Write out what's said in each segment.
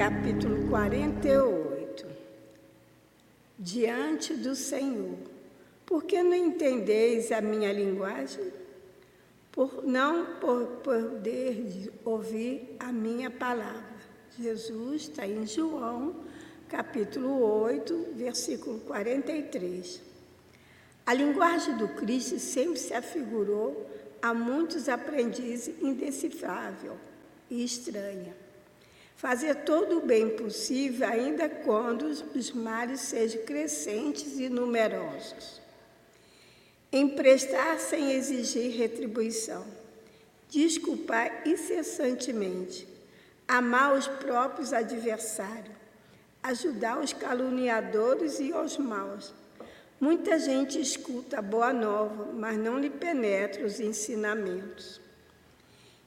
capítulo 48. Diante do Senhor, por que não entendeis a minha linguagem? Por não por poder ouvir a minha palavra. Jesus está em João, capítulo 8, versículo 43. A linguagem do Cristo sempre se afigurou a muitos aprendizes indecifrável e estranha. Fazer todo o bem possível, ainda quando os males sejam crescentes e numerosos. Emprestar sem exigir retribuição. Desculpar incessantemente. Amar os próprios adversários. Ajudar os caluniadores e os maus. Muita gente escuta a boa nova, mas não lhe penetra os ensinamentos.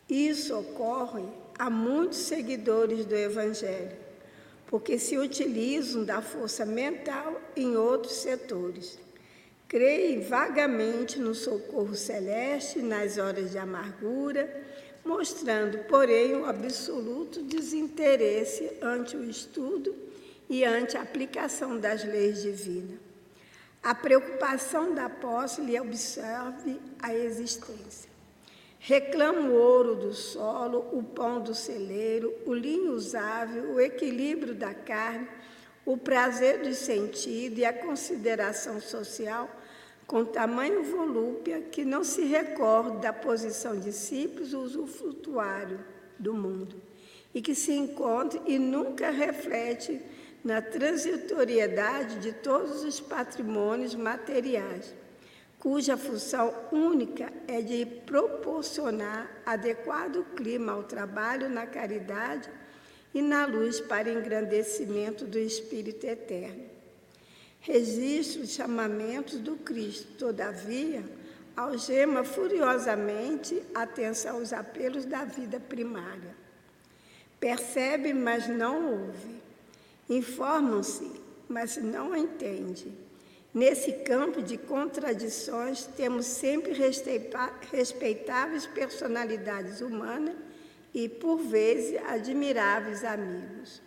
Isso ocorre a muitos seguidores do Evangelho, porque se utilizam da força mental em outros setores. Creem vagamente no socorro celeste nas horas de amargura, mostrando, porém, o absoluto desinteresse ante o estudo e ante a aplicação das leis divinas. A preocupação da posse lhe observe a existência. Reclama o ouro do solo, o pão do celeiro, o linho usável, o equilíbrio da carne, o prazer do sentido e a consideração social com tamanho volúpia que não se recorda da posição de simples usufrutuário do mundo e que se encontra e nunca reflete na transitoriedade de todos os patrimônios materiais cuja função única é de proporcionar adequado clima ao trabalho na caridade e na luz para engrandecimento do Espírito Eterno. Registro os chamamentos do Cristo, todavia, algema furiosamente atenção aos apelos da vida primária. Percebe, mas não ouve. Informam-se, mas não entende Nesse campo de contradições, temos sempre respeitáveis personalidades humanas e, por vezes, admiráveis amigos.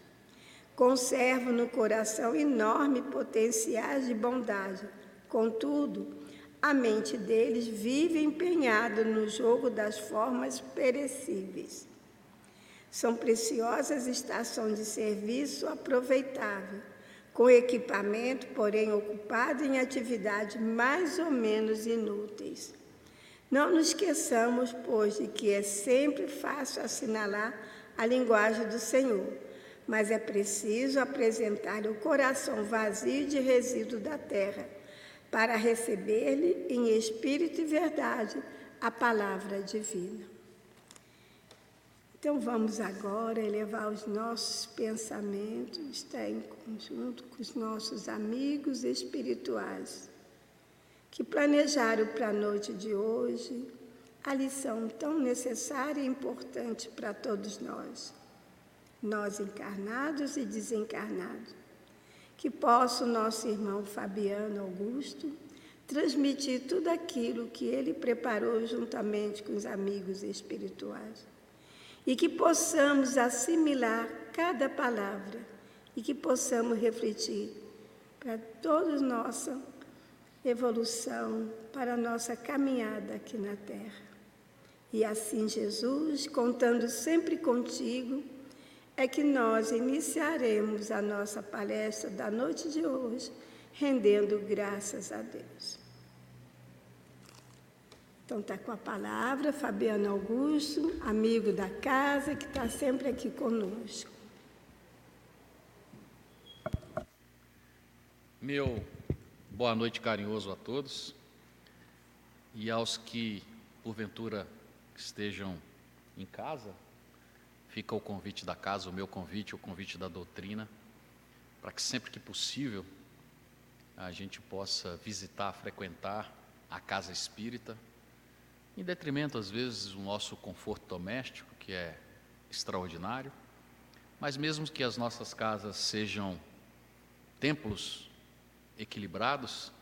Conservo no coração enorme potenciais de bondade. Contudo, a mente deles vive empenhada no jogo das formas perecíveis. São preciosas estações de serviço aproveitável com equipamento, porém ocupado em atividades mais ou menos inúteis. Não nos esqueçamos, pois, de que é sempre fácil assinalar a linguagem do Senhor, mas é preciso apresentar o coração vazio de resíduo da terra, para receber-lhe em espírito e verdade a palavra divina. Então vamos agora elevar os nossos pensamentos, estar em conjunto com os nossos amigos espirituais, que planejaram para a noite de hoje a lição tão necessária e importante para todos nós, nós encarnados e desencarnados. Que possa o nosso irmão Fabiano Augusto transmitir tudo aquilo que ele preparou juntamente com os amigos espirituais e que possamos assimilar cada palavra e que possamos refletir para toda nossa evolução, para a nossa caminhada aqui na Terra. E assim, Jesus, contando sempre contigo, é que nós iniciaremos a nossa palestra da noite de hoje, rendendo graças a Deus. Então está com a palavra Fabiano Augusto, amigo da casa, que está sempre aqui conosco. Meu boa noite carinhoso a todos e aos que porventura estejam em casa, fica o convite da casa, o meu convite, o convite da doutrina, para que sempre que possível a gente possa visitar, frequentar a casa espírita em detrimento, às vezes, do nosso conforto doméstico, que é extraordinário, mas mesmo que as nossas casas sejam templos equilibrados,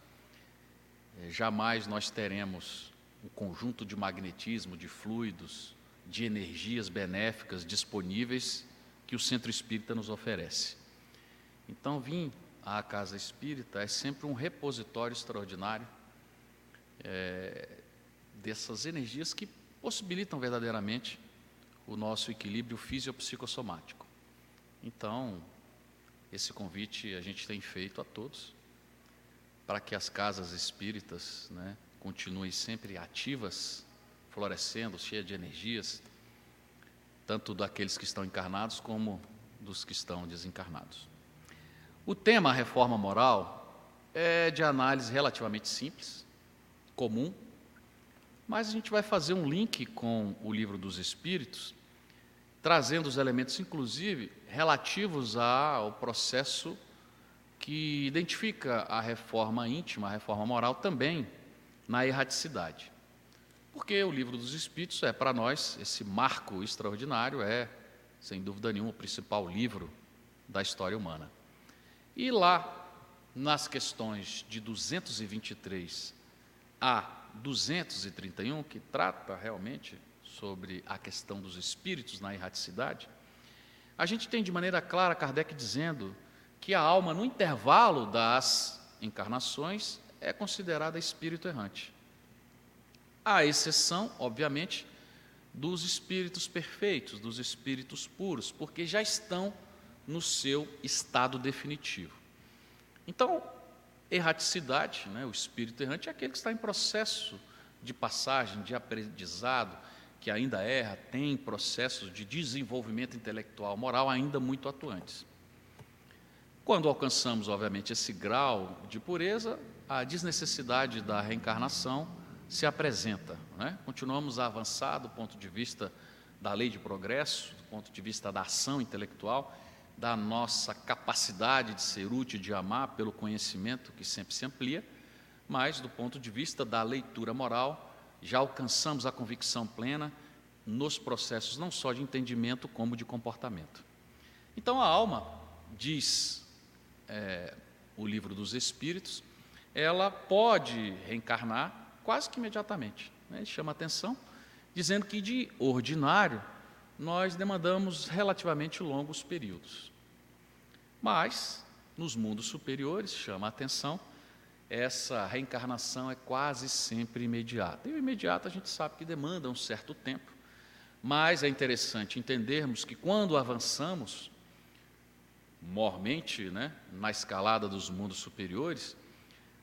eh, jamais nós teremos um conjunto de magnetismo, de fluidos, de energias benéficas disponíveis que o centro espírita nos oferece. Então, vir à casa espírita é sempre um repositório extraordinário é, dessas energias que possibilitam verdadeiramente o nosso equilíbrio fisiopsicossomático. Então, esse convite a gente tem feito a todos para que as casas espíritas né, continuem sempre ativas, florescendo, cheias de energias, tanto daqueles que estão encarnados como dos que estão desencarnados. O tema reforma moral é de análise relativamente simples, comum, mas a gente vai fazer um link com o livro dos Espíritos, trazendo os elementos, inclusive, relativos ao processo que identifica a reforma íntima, a reforma moral também na erraticidade. Porque o livro dos Espíritos é para nós esse marco extraordinário, é, sem dúvida nenhuma, o principal livro da história humana. E lá, nas questões de 223 a 231, que trata realmente sobre a questão dos espíritos na erraticidade, a gente tem de maneira clara Kardec dizendo que a alma, no intervalo das encarnações, é considerada espírito errante. À exceção, obviamente, dos espíritos perfeitos, dos espíritos puros, porque já estão no seu estado definitivo. Então, erraticidade, né, o espírito errante, é aquele que está em processo de passagem, de aprendizado, que ainda erra, tem processos de desenvolvimento intelectual, moral ainda muito atuantes. Quando alcançamos, obviamente, esse grau de pureza, a desnecessidade da reencarnação se apresenta. Né? Continuamos a avançar do ponto de vista da lei de progresso, do ponto de vista da ação intelectual, da nossa capacidade de ser útil, de amar, pelo conhecimento que sempre se amplia, mas do ponto de vista da leitura moral, já alcançamos a convicção plena nos processos não só de entendimento, como de comportamento. Então a alma, diz é, o livro dos Espíritos, ela pode reencarnar quase que imediatamente. Né? Chama atenção, dizendo que de ordinário nós demandamos relativamente longos períodos. Mas, nos mundos superiores, chama a atenção, essa reencarnação é quase sempre imediata. E o imediato a gente sabe que demanda um certo tempo, mas é interessante entendermos que quando avançamos, mormente, né, na escalada dos mundos superiores,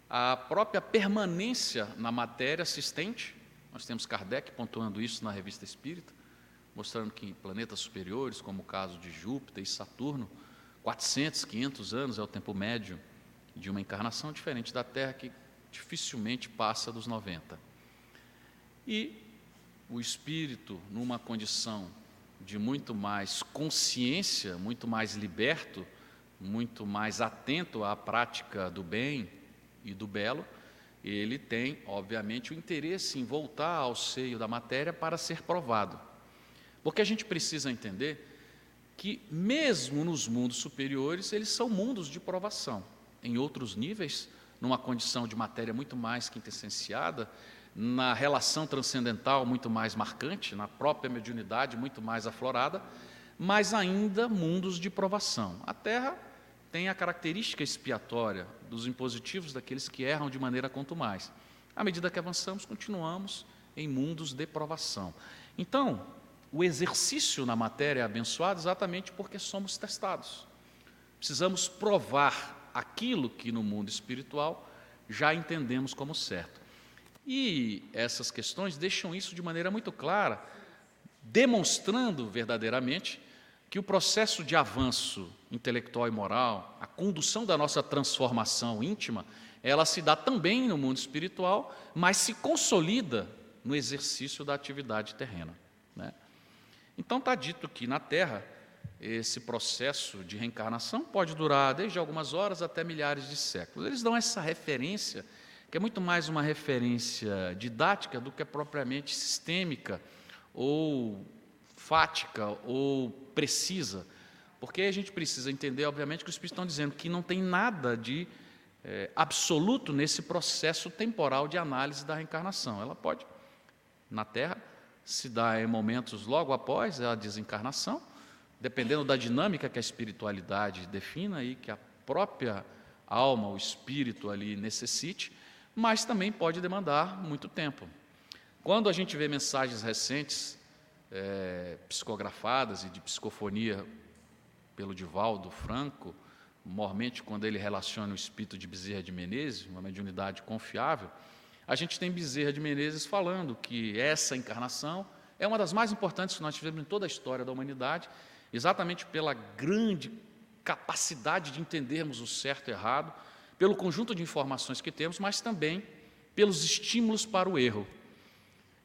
a própria permanência na matéria assistente. Nós temos Kardec pontuando isso na Revista Espírita, mostrando que planetas superiores, como o caso de Júpiter e Saturno, 400, 500 anos é o tempo médio de uma encarnação, diferente da Terra, que dificilmente passa dos 90. E o espírito, numa condição de muito mais consciência, muito mais liberto, muito mais atento à prática do bem, e do belo, ele tem, obviamente, o interesse em voltar ao seio da matéria para ser provado. Porque a gente precisa entender que, mesmo nos mundos superiores, eles são mundos de provação. Em outros níveis, numa condição de matéria muito mais quintessenciada, na relação transcendental muito mais marcante, na própria mediunidade muito mais aflorada, mas ainda mundos de provação. A Terra tem a característica expiatória dos impositivos daqueles que erram de maneira contumaz. À medida que avançamos, continuamos em mundos de provação. Então, o exercício na matéria é abençoado exatamente porque somos testados. Precisamos provar aquilo que no mundo espiritual já entendemos como certo. E essas questões deixam isso de maneira muito clara, demonstrando verdadeiramente que o processo de avanço intelectual e moral, a condução da nossa transformação íntima, ela se dá também no mundo espiritual, mas se consolida no exercício da atividade terrena. Né? Então está dito que na Terra esse processo de reencarnação pode durar desde algumas horas até milhares de séculos. Eles dão essa referência, que é muito mais uma referência didática do que propriamente sistêmica ou fática ou precisa, porque a gente precisa entender, obviamente, que os Espíritos estão dizendo que não tem nada de é, absoluto nesse processo temporal de análise da reencarnação. Ela pode, na Terra, se dar em momentos logo após a desencarnação, dependendo da dinâmica que a espiritualidade defina e que a própria alma, o espírito ali necessite, mas também pode demandar muito tempo. Quando a gente vê mensagens recentes, é, psicografadas e de psicofonia pelo Divaldo Franco, mormente quando ele relaciona o espírito de Bezerra de Menezes, uma mediunidade confiável, a gente tem Bezerra de Menezes falando que essa encarnação é uma das mais importantes que nós tivemos em toda a história da humanidade, exatamente pela grande capacidade de entendermos o certo e errado, pelo conjunto de informações que temos, mas também pelos estímulos para o erro.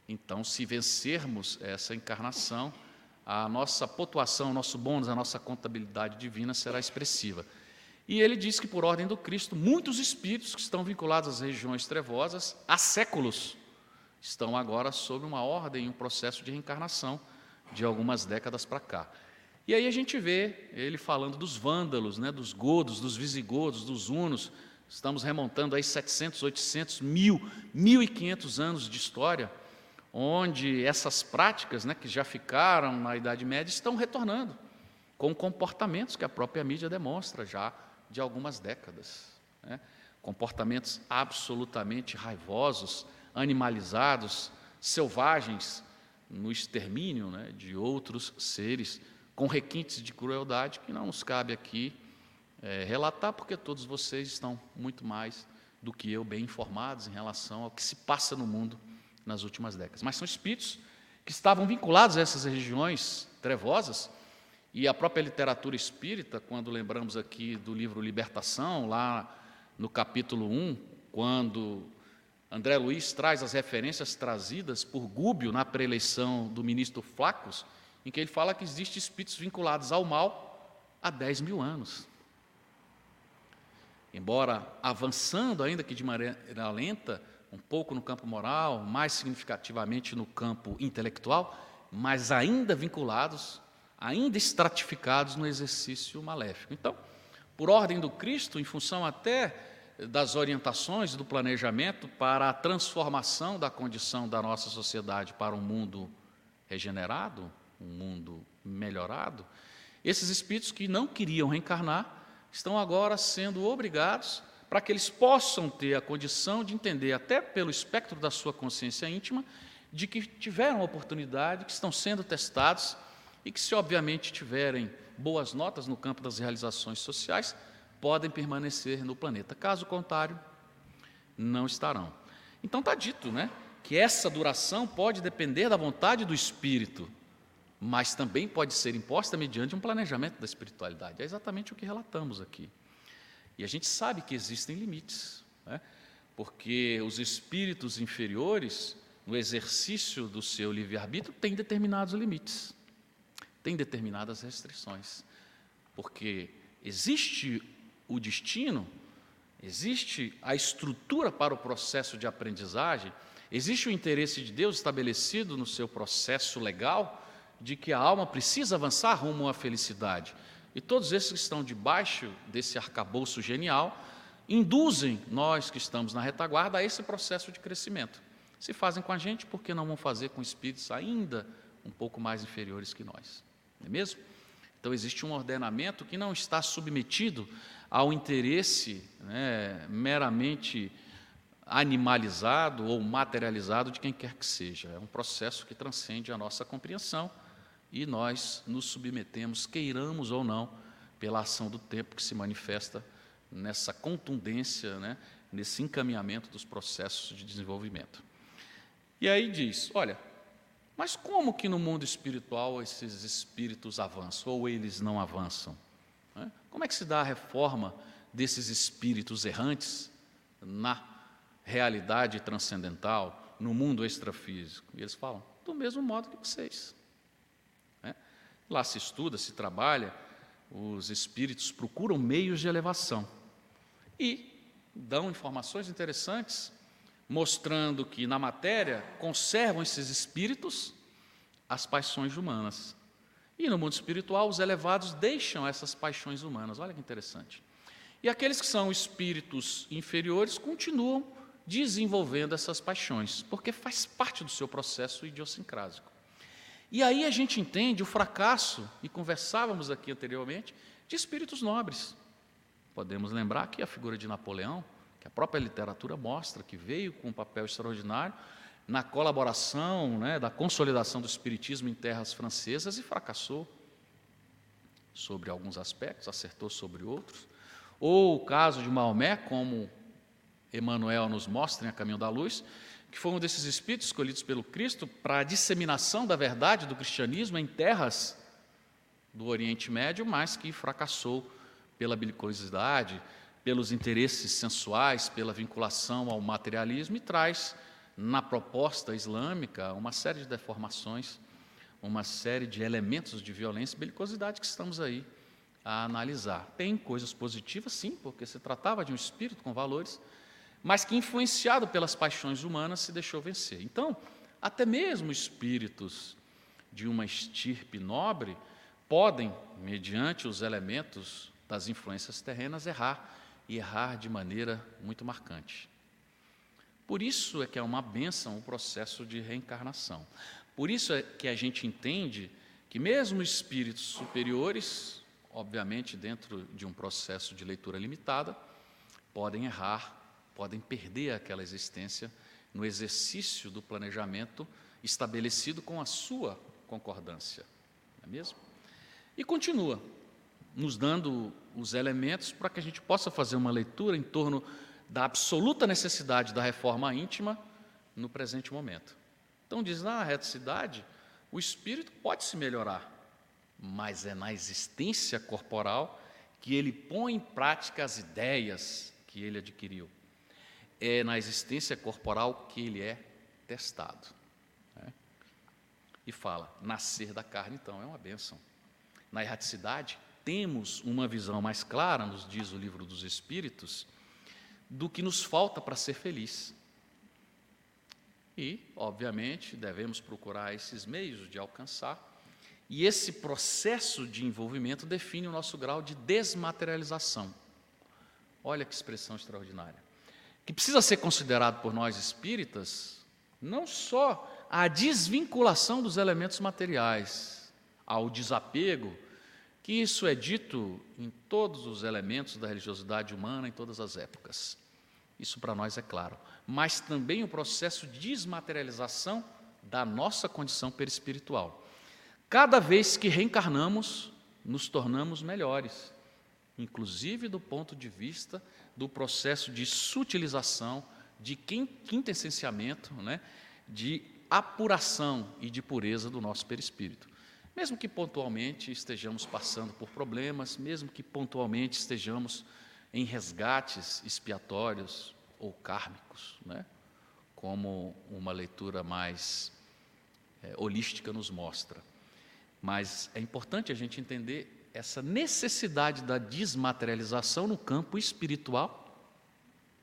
Então, se vencermos essa encarnação, a nossa pontuação, o nosso bônus, a nossa contabilidade divina será expressiva. E ele diz que, por ordem do Cristo, muitos espíritos que estão vinculados às regiões trevosas há séculos estão agora sob uma ordem, um processo de reencarnação de algumas décadas para cá. E aí a gente vê ele falando dos vândalos, né, dos godos, dos visigodos, dos hunos. Estamos remontando aí 700, 800, mil, 1.500 anos de história, onde essas práticas, né, que já ficaram na Idade Média, estão retornando com comportamentos que a própria mídia demonstra já de algumas décadas. Né? Comportamentos absolutamente raivosos, animalizados, selvagens, no extermínio né, de outros seres, com requintes de crueldade que não nos cabe aqui é, relatar, porque todos vocês estão muito mais do que eu bem informados em relação ao que se passa no mundo nas últimas décadas. Mas são espíritos que estavam vinculados a essas regiões trevosas e a própria literatura espírita, quando lembramos aqui do livro Libertação, lá no capítulo 1, quando André Luiz traz as referências trazidas por Gúbio na preeleição do ministro Flacos, em que ele fala que existem espíritos vinculados ao mal há 10 mil anos. Embora avançando, ainda que de maneira lenta, um pouco no campo moral, mais significativamente no campo intelectual, mas ainda vinculados ainda estratificados no exercício maléfico. Então, por ordem do Cristo, em função até das orientações do planejamento para a transformação da condição da nossa sociedade para um mundo regenerado, um mundo melhorado, esses espíritos que não queriam reencarnar estão agora sendo obrigados para que eles possam ter a condição de entender, até pelo espectro da sua consciência íntima, de que tiveram oportunidade, que estão sendo testados e que, se obviamente tiverem boas notas no campo das realizações sociais, podem permanecer no planeta. Caso contrário, não estarão. Então está dito, né, que essa duração pode depender da vontade do espírito, mas também pode ser imposta mediante um planejamento da espiritualidade. É exatamente o que relatamos aqui. E a gente sabe que existem limites, né? porque os espíritos inferiores, no exercício do seu livre-arbítrio, têm determinados limites tem determinadas restrições, porque existe o destino, existe a estrutura para o processo de aprendizagem, existe o interesse de Deus estabelecido no seu processo legal de que a alma precisa avançar rumo à felicidade. E todos esses que estão debaixo desse arcabouço genial induzem nós que estamos na retaguarda a esse processo de crescimento. Se fazem com a gente, por que não vão fazer com espíritos ainda um pouco mais inferiores que nós? Não é mesmo? Então existe um ordenamento que não está submetido ao interesse né, meramente animalizado ou materializado de quem quer que seja. É um processo que transcende a nossa compreensão e nós nos submetemos, queiramos ou não, pela ação do tempo que se manifesta nessa contundência, né, nesse encaminhamento dos processos de desenvolvimento. E aí diz: olha, mas como que no mundo espiritual esses espíritos avançam ou eles não avançam? Né? Como é que se dá a reforma desses espíritos errantes na realidade transcendental, no mundo extrafísico? E eles falam, do mesmo modo que vocês. Né? Lá se estuda, se trabalha, os espíritos procuram meios de elevação e dão informações interessantes mostrando que na matéria conservam esses espíritos as paixões humanas. E no mundo espiritual, os elevados deixam essas paixões humanas. Olha que interessante. E aqueles que são espíritos inferiores continuam desenvolvendo essas paixões, porque faz parte do seu processo idiosincrásico. E aí a gente entende o fracasso, e conversávamos aqui anteriormente, de espíritos nobres. Podemos lembrar que a figura de Napoleão, a própria literatura mostra que veio com um papel extraordinário na colaboração, né, da consolidação do espiritismo em terras francesas e fracassou sobre alguns aspectos, acertou sobre outros. Ou o caso de Maomé, como Emmanuel nos mostra em A Caminho da Luz, que foi um desses espíritos escolhidos pelo Cristo para a disseminação da verdade do cristianismo em terras do Oriente Médio, mas que fracassou pela belicosidade, pelos interesses sensuais, pela vinculação ao materialismo e traz na proposta islâmica uma série de deformações, uma série de elementos de violência e belicosidade que estamos aí a analisar. Tem coisas positivas, sim, porque se tratava de um espírito com valores, mas que, influenciado pelas paixões humanas, se deixou vencer. Então, até mesmo espíritos de uma estirpe nobre podem, mediante os elementos das influências terrenas, errar e errar de maneira muito marcante. Por isso é que é uma benção o processo de reencarnação. Por isso é que a gente entende que mesmo espíritos superiores obviamente, dentro de um processo de leitura limitada, podem errar, podem perder aquela existência no exercício do planejamento estabelecido com a sua concordância, não é mesmo? E continua nos dando os elementos para que a gente possa fazer uma leitura em torno da absoluta necessidade da reforma íntima no presente momento. Então, diz na reticidade, o espírito pode se melhorar, mas é na existência corporal que ele põe em prática as ideias que ele adquiriu. É na existência corporal que ele é testado. Né? E fala: nascer da carne, então, é uma bênção. Na erraticidade, temos uma visão mais clara, nos diz o livro dos Espíritos, do que nos falta para ser feliz. E, obviamente, devemos procurar esses meios de alcançar e esse processo de envolvimento define o nosso grau de desmaterialização. Olha que expressão extraordinária. Que precisa ser considerado por nós espíritas não só a desvinculação dos elementos materiais, ao desapego, que isso é dito em todos os elementos da religiosidade humana em todas as épocas. Isso para nós é claro. Mas também o processo de desmaterialização da nossa condição perispiritual. Cada vez que reencarnamos, nos tornamos melhores, inclusive do ponto de vista do processo de sutilização, de quintessenciamento, né, de apuração e de pureza do nosso perispírito. Mesmo que pontualmente estejamos passando por problemas, mesmo que pontualmente estejamos em resgates expiatórios ou kármicos, né, como uma leitura mais é, holística nos mostra. Mas é importante a gente entender essa necessidade da desmaterialização no campo espiritual,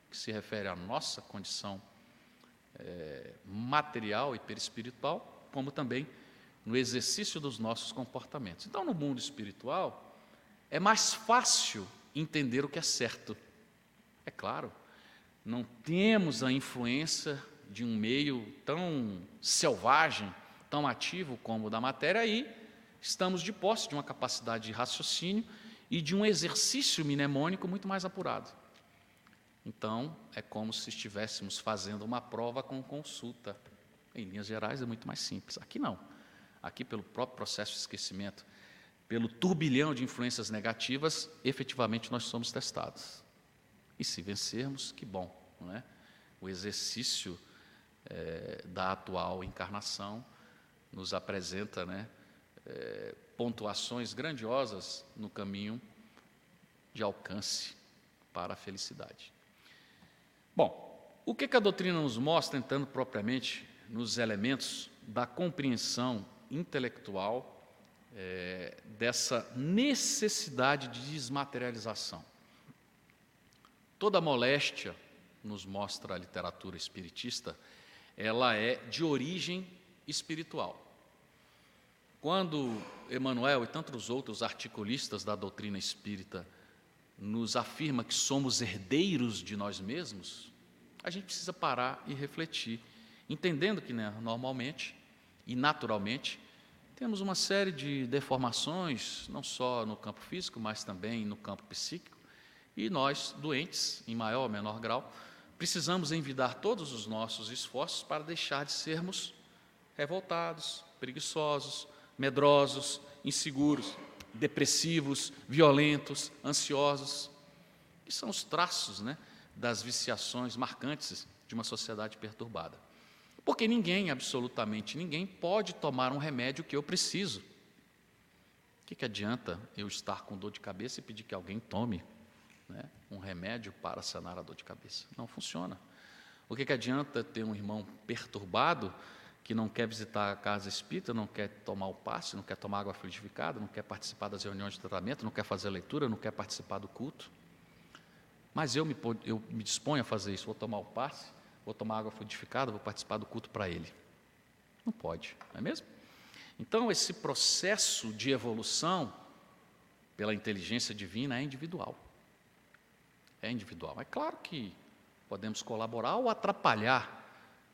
que se refere à nossa condição é, material e perispiritual, como também no exercício dos nossos comportamentos. Então, no mundo espiritual, é mais fácil entender o que é certo. É claro, não temos a influência de um meio tão selvagem, tão ativo como o da matéria, aí estamos de posse de uma capacidade de raciocínio e de um exercício mnemônico muito mais apurado. Então, é como se estivéssemos fazendo uma prova com consulta. Em linhas gerais, é muito mais simples. Aqui não. Aqui, pelo próprio processo de esquecimento, pelo turbilhão de influências negativas, efetivamente nós somos testados. E se vencermos, que bom. Não é? O exercício é, da atual encarnação nos apresenta né, é, pontuações grandiosas no caminho de alcance para a felicidade. Bom, o que, que a doutrina nos mostra, entrando propriamente nos elementos da compreensão intelectual é, dessa necessidade de desmaterialização? Toda moléstia, nos mostra a literatura espiritista, ela é de origem espiritual. Quando Emmanuel e tantos outros articulistas da doutrina espírita nos afirma que somos herdeiros de nós mesmos, a gente precisa parar e refletir, entendendo que né, normalmente e naturalmente temos uma série de deformações, não só no campo físico, mas também no campo psíquico, e nós, doentes, em maior ou menor grau, precisamos envidar todos os nossos esforços para deixar de sermos revoltados, preguiçosos, medrosos, inseguros, depressivos, violentos, ansiosos, que são os traços né, das viciações marcantes de uma sociedade perturbada. Porque ninguém, absolutamente ninguém, pode tomar um remédio que eu preciso. O que, que adianta eu estar com dor de cabeça e pedir que alguém tome né, um remédio para sanar a dor de cabeça? Não funciona. O que, que adianta ter um irmão perturbado que não quer visitar a casa espírita, não quer tomar o passe, não quer tomar água fluidificada, não quer participar das reuniões de tratamento, não quer fazer leitura, não quer participar do culto? Mas eu me, eu me disponho a fazer isso, vou tomar o passe, vou tomar água fluidificada, vou participar do culto para ele. Não pode, não é mesmo? Então, esse processo de evolução pela inteligência divina é individual. É individual. É claro que podemos colaborar ou atrapalhar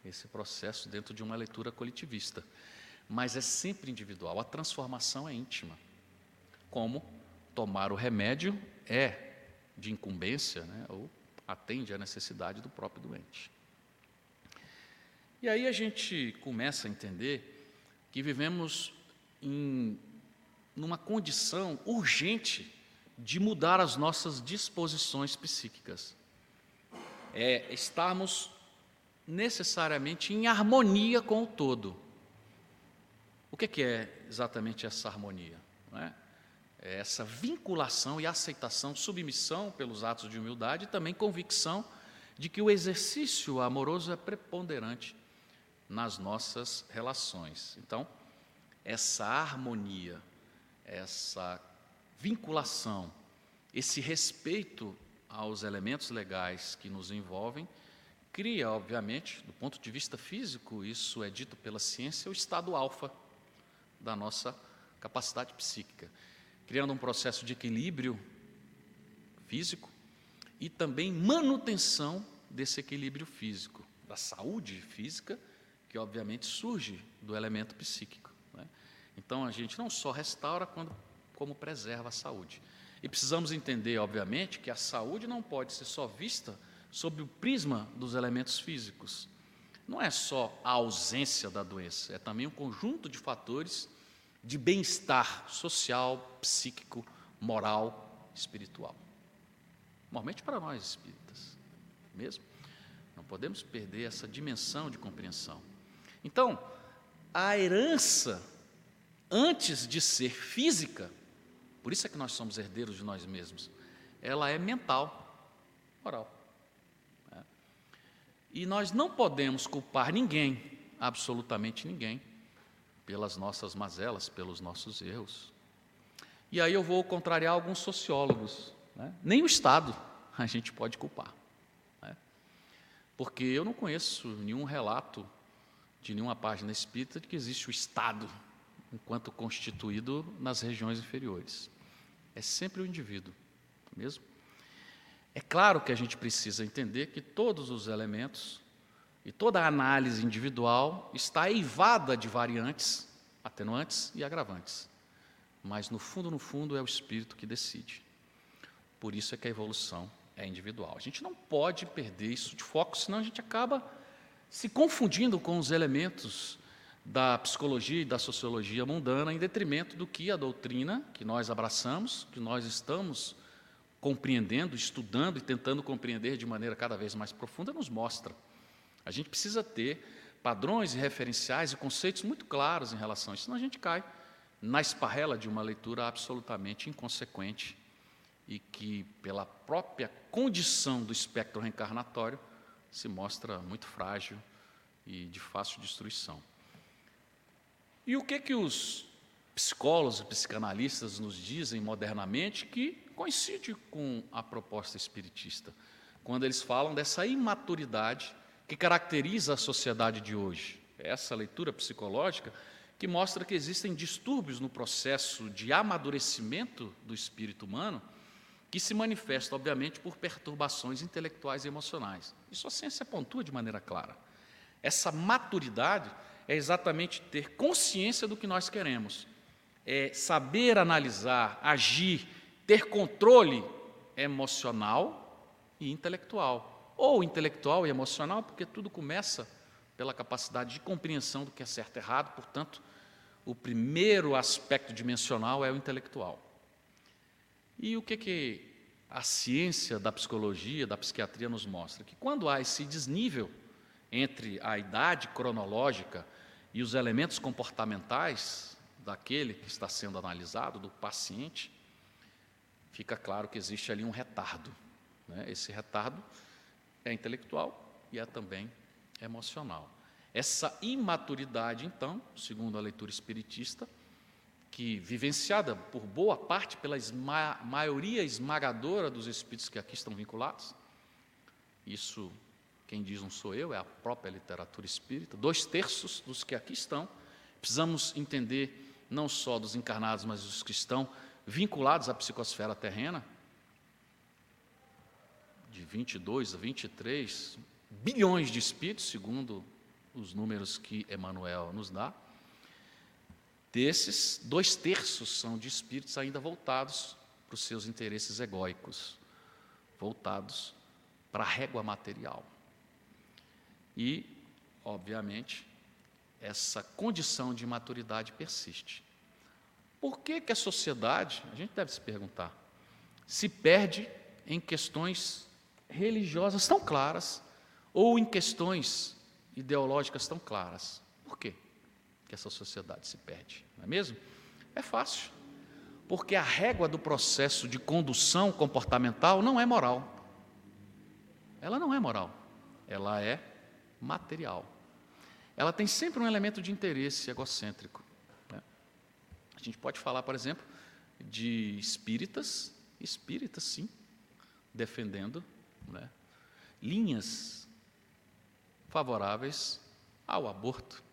esse processo dentro de uma leitura coletivista, mas é sempre individual. A transformação é íntima. Como tomar o remédio é de incumbência, né, ou atende à necessidade do próprio doente. E aí a gente começa a entender que vivemos em numa condição urgente de mudar as nossas disposições psíquicas. É estarmos necessariamente em harmonia com o todo. O que é exatamente essa harmonia? É? é essa vinculação e aceitação, submissão pelos atos de humildade e também convicção de que o exercício amoroso é preponderante nas nossas relações. Então, essa harmonia, essa vinculação, esse respeito aos elementos legais que nos envolvem, cria, obviamente, do ponto de vista físico, isso é dito pela ciência, o estado alfa da nossa capacidade psíquica, criando um processo de equilíbrio físico e também manutenção desse equilíbrio físico, da saúde física que obviamente surge do elemento psíquico. Né? Então a gente não só restaura, quando, como preserva a saúde. E precisamos entender, obviamente, que a saúde não pode ser só vista sob o prisma dos elementos físicos. Não é só a ausência da doença, é também um conjunto de fatores de bem-estar social, psíquico, moral, espiritual. Normalmente para nós espíritas, mesmo. Não podemos perder essa dimensão de compreensão. Então, a herança, antes de ser física, por isso é que nós somos herdeiros de nós mesmos, ela é mental, moral. É. E nós não podemos culpar ninguém, absolutamente ninguém, pelas nossas mazelas, pelos nossos erros. E aí eu vou contrariar alguns sociólogos. Né? Nem o Estado a gente pode culpar. Né? Porque eu não conheço nenhum relato de nenhuma página espírita de que existe o Estado enquanto constituído nas regiões inferiores. É sempre o indivíduo, mesmo. É claro que a gente precisa entender que todos os elementos e toda a análise individual está eivada de variantes, atenuantes e agravantes. Mas no fundo, no fundo, é o espírito que decide. Por isso é que a evolução é individual. A gente não pode perder isso de foco, senão a gente acaba se confundindo com os elementos da psicologia e da sociologia mundana em detrimento do que a doutrina que nós abraçamos, que nós estamos compreendendo, estudando e tentando compreender de maneira cada vez mais profunda, nos mostra. A gente precisa ter padrões e referenciais e conceitos muito claros em relação a isso, senão a gente cai na esparrela de uma leitura absolutamente inconsequente e que, pela própria condição do espectro reencarnatório, se mostra muito frágil e de fácil destruição. E o que que os psicólogos e psicanalistas nos dizem modernamente que coincide com a proposta espiritista, quando eles falam dessa imaturidade que caracteriza a sociedade de hoje. Essa leitura psicológica que mostra que existem distúrbios no processo de amadurecimento do espírito humano que se manifesta, obviamente, por perturbações intelectuais e emocionais. Isso a ciência pontua de maneira clara. Essa maturidade é exatamente ter consciência do que nós queremos, é saber analisar, agir, ter controle emocional e intelectual, ou intelectual e emocional, porque tudo começa pela capacidade de compreensão do que é certo e errado, portanto, o primeiro aspecto dimensional é o intelectual. E o que, que a ciência da psicologia, da psiquiatria nos mostra? Que quando há esse desnível entre a idade cronológica e os elementos comportamentais daquele que está sendo analisado, do paciente, fica claro que existe ali um retardo. Né? Esse retardo é intelectual e é também emocional. Essa imaturidade, então, segundo a leitura espiritista, que vivenciada por boa parte pela esma maioria esmagadora dos espíritos que aqui estão vinculados, isso quem diz não sou eu, é a própria literatura espírita, dois terços dos que aqui estão, precisamos entender não só dos encarnados, mas dos que estão vinculados à psicosfera terrena, de 22 a 23 bilhões de espíritos, segundo os números que Emmanuel nos dá, desses, dois terços são de espíritos ainda voltados para os seus interesses egóicos, voltados para a régua material. E, obviamente, essa condição de maturidade persiste. Por que, que a sociedade, a gente deve se perguntar, se perde em questões religiosas tão claras ou em questões ideológicas tão claras? Por quê que essa sociedade se perde? Não é mesmo? É fácil. Porque a régua do processo de condução comportamental não é moral. Ela não é moral. Ela é material. Ela tem sempre um elemento de interesse egocêntrico. Né? A gente pode falar, por exemplo, de espíritas, espíritas sim, defendendo né, linhas favoráveis ao aborto.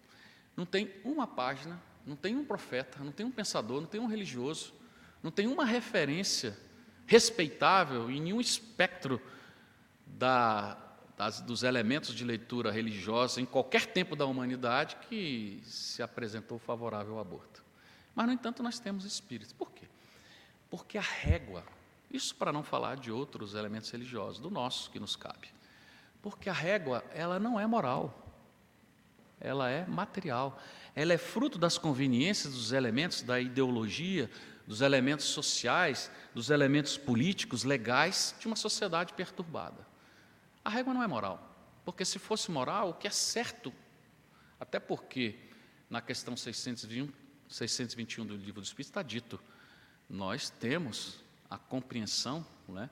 Não tem uma página, não tem um profeta, não tem um pensador, não tem um religioso, não tem uma referência respeitável em nenhum espectro da, das, dos elementos de leitura religiosa em qualquer tempo da humanidade que se apresentou favorável ao aborto. Mas, no entanto, nós temos espíritos. Por quê? Porque a régua, isso para não falar de outros elementos religiosos, do nosso que nos cabe. Porque a régua, ela não é moral, ela é material. Ela é fruto das conveniências dos elementos da ideologia, dos elementos sociais, dos elementos políticos, legais de uma sociedade perturbada. A régua não é moral, porque se fosse moral, o que é certo, até porque na questão 621, 621 do Livro do Espírito está dito, nós temos a compreensão, né,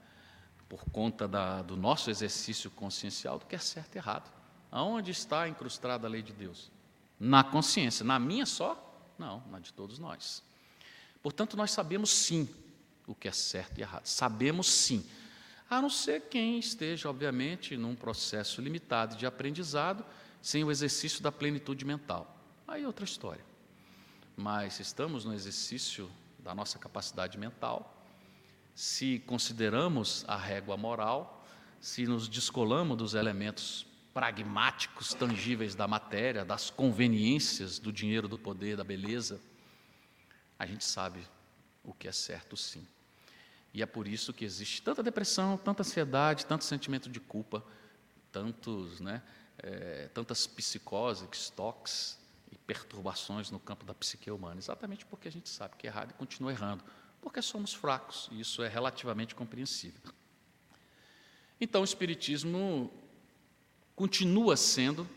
por conta da, do nosso exercício consciencial, do que é certo e errado. Aonde está incrustada a lei de Deus? Na consciência. Na minha só? Não, na de todos nós. Portanto, nós sabemos sim o que é certo e errado. Sabemos sim a não ser quem esteja, obviamente, num processo limitado de aprendizado, sem o exercício da plenitude mental. Aí é outra história. Mas estamos no exercício da nossa capacidade mental, se consideramos a régua moral, se nos descolamos dos elementos pragmáticos, tangíveis da matéria, das conveniências do dinheiro, do poder, da beleza, a gente sabe o que é certo sim. E é por isso que existe tanta depressão, tanta ansiedade, tanto sentimento de culpa, tantos, né, é, tantas psicoses, toques e perturbações no campo da psique humana, exatamente porque a gente sabe que é errado e continua errando, porque somos fracos, e isso é relativamente compreensível. Então, o Espiritismo continua sendo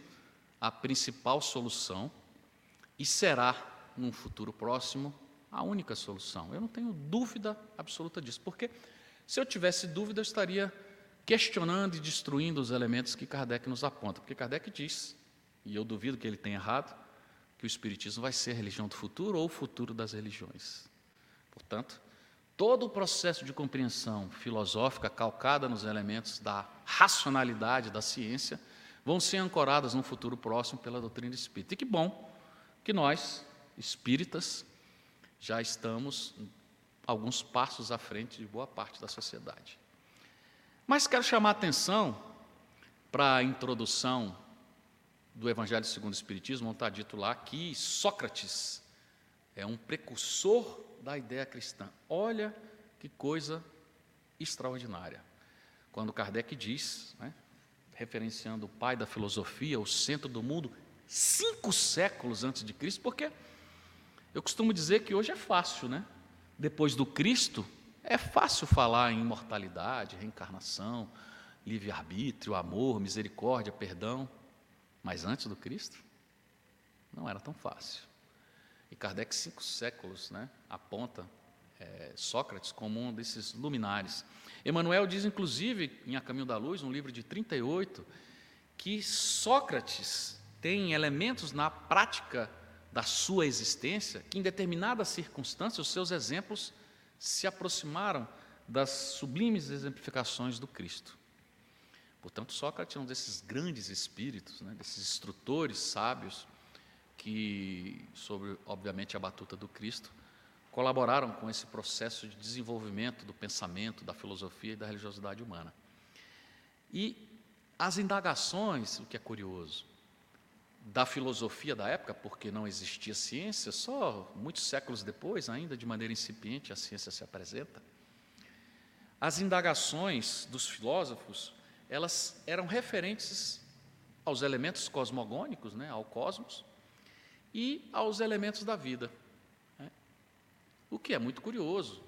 a principal solução e será, num futuro próximo, a única solução. Eu não tenho dúvida absoluta disso, porque se eu tivesse dúvida, eu estaria questionando e destruindo os elementos que Kardec nos aponta. Porque Kardec diz, e eu duvido que ele tenha errado, que o Espiritismo vai ser a religião do futuro ou o futuro das religiões. Portanto, todo o processo de compreensão filosófica calcada nos elementos da racionalidade da ciência vão ser ancoradas num futuro próximo pela doutrina espírita. E que bom que nós, espíritas, já estamos alguns passos à frente de boa parte da sociedade. Mas quero chamar a atenção para a introdução do Evangelho segundo o Espiritismo, está dito lá que Sócrates é um precursor da ideia cristã. Olha que coisa extraordinária. Quando Kardec diz, né, referenciando o pai da filosofia, o centro do mundo, cinco séculos antes de Cristo, porque eu costumo dizer que hoje é fácil, né? Depois do Cristo, é fácil falar em imortalidade, reencarnação, livre-arbítrio, amor, misericórdia, perdão. Mas antes do Cristo, não era tão fácil. E Kardec, cinco séculos, né, aponta é, Sócrates como um desses luminares. Emmanuel diz, inclusive, em A Caminho da Luz, um livro de 38, que Sócrates tem elementos na prática da sua existência que, em determinadas circunstâncias, os seus exemplos se aproximaram das sublimes exemplificações do Cristo. Portanto, Sócrates é um desses grandes espíritos, né, desses instrutores sábios, que, sobre, obviamente, a batuta do Cristo, colaboraram com esse processo de desenvolvimento do pensamento, da filosofia e da religiosidade humana. E as indagações, o que é curioso, da filosofia da época, porque não existia ciência, só muitos séculos depois, ainda de maneira incipiente, a ciência se apresenta. As indagações dos filósofos, elas eram referentes aos elementos cosmogônicos, né, ao cosmos, e aos elementos da vida. O que é muito curioso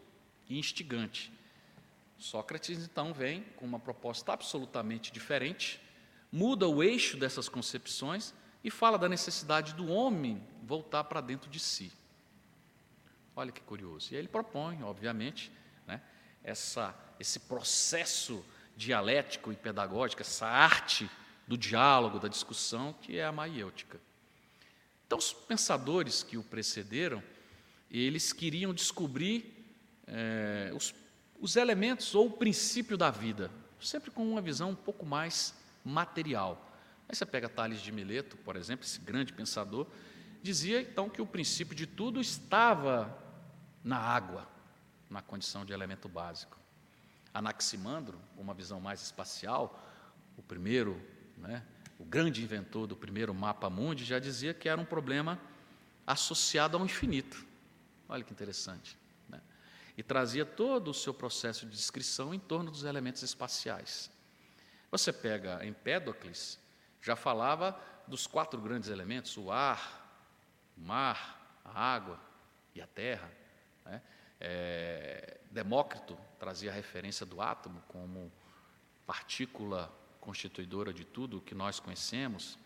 e instigante. Sócrates, então, vem com uma proposta absolutamente diferente, muda o eixo dessas concepções e fala da necessidade do homem voltar para dentro de si. Olha que curioso. E ele propõe, obviamente, né, essa, esse processo dialético e pedagógico, essa arte do diálogo, da discussão, que é a maiêutica. Então, os pensadores que o precederam, eles queriam descobrir é, os, os elementos ou o princípio da vida, sempre com uma visão um pouco mais material. Aí você pega Tales de Mileto, por exemplo, esse grande pensador, dizia então que o princípio de tudo estava na água, na condição de elemento básico. Anaximandro, uma visão mais espacial, o primeiro, né, o grande inventor do primeiro mapa mundi, já dizia que era um problema associado ao infinito. Olha que interessante. Né? E trazia todo o seu processo de descrição em torno dos elementos espaciais. Você pega Empédocles, já falava dos quatro grandes elementos: o ar, o mar, a água e a terra. Né? É, Demócrito trazia a referência do átomo como partícula constituidora de tudo que nós conhecemos.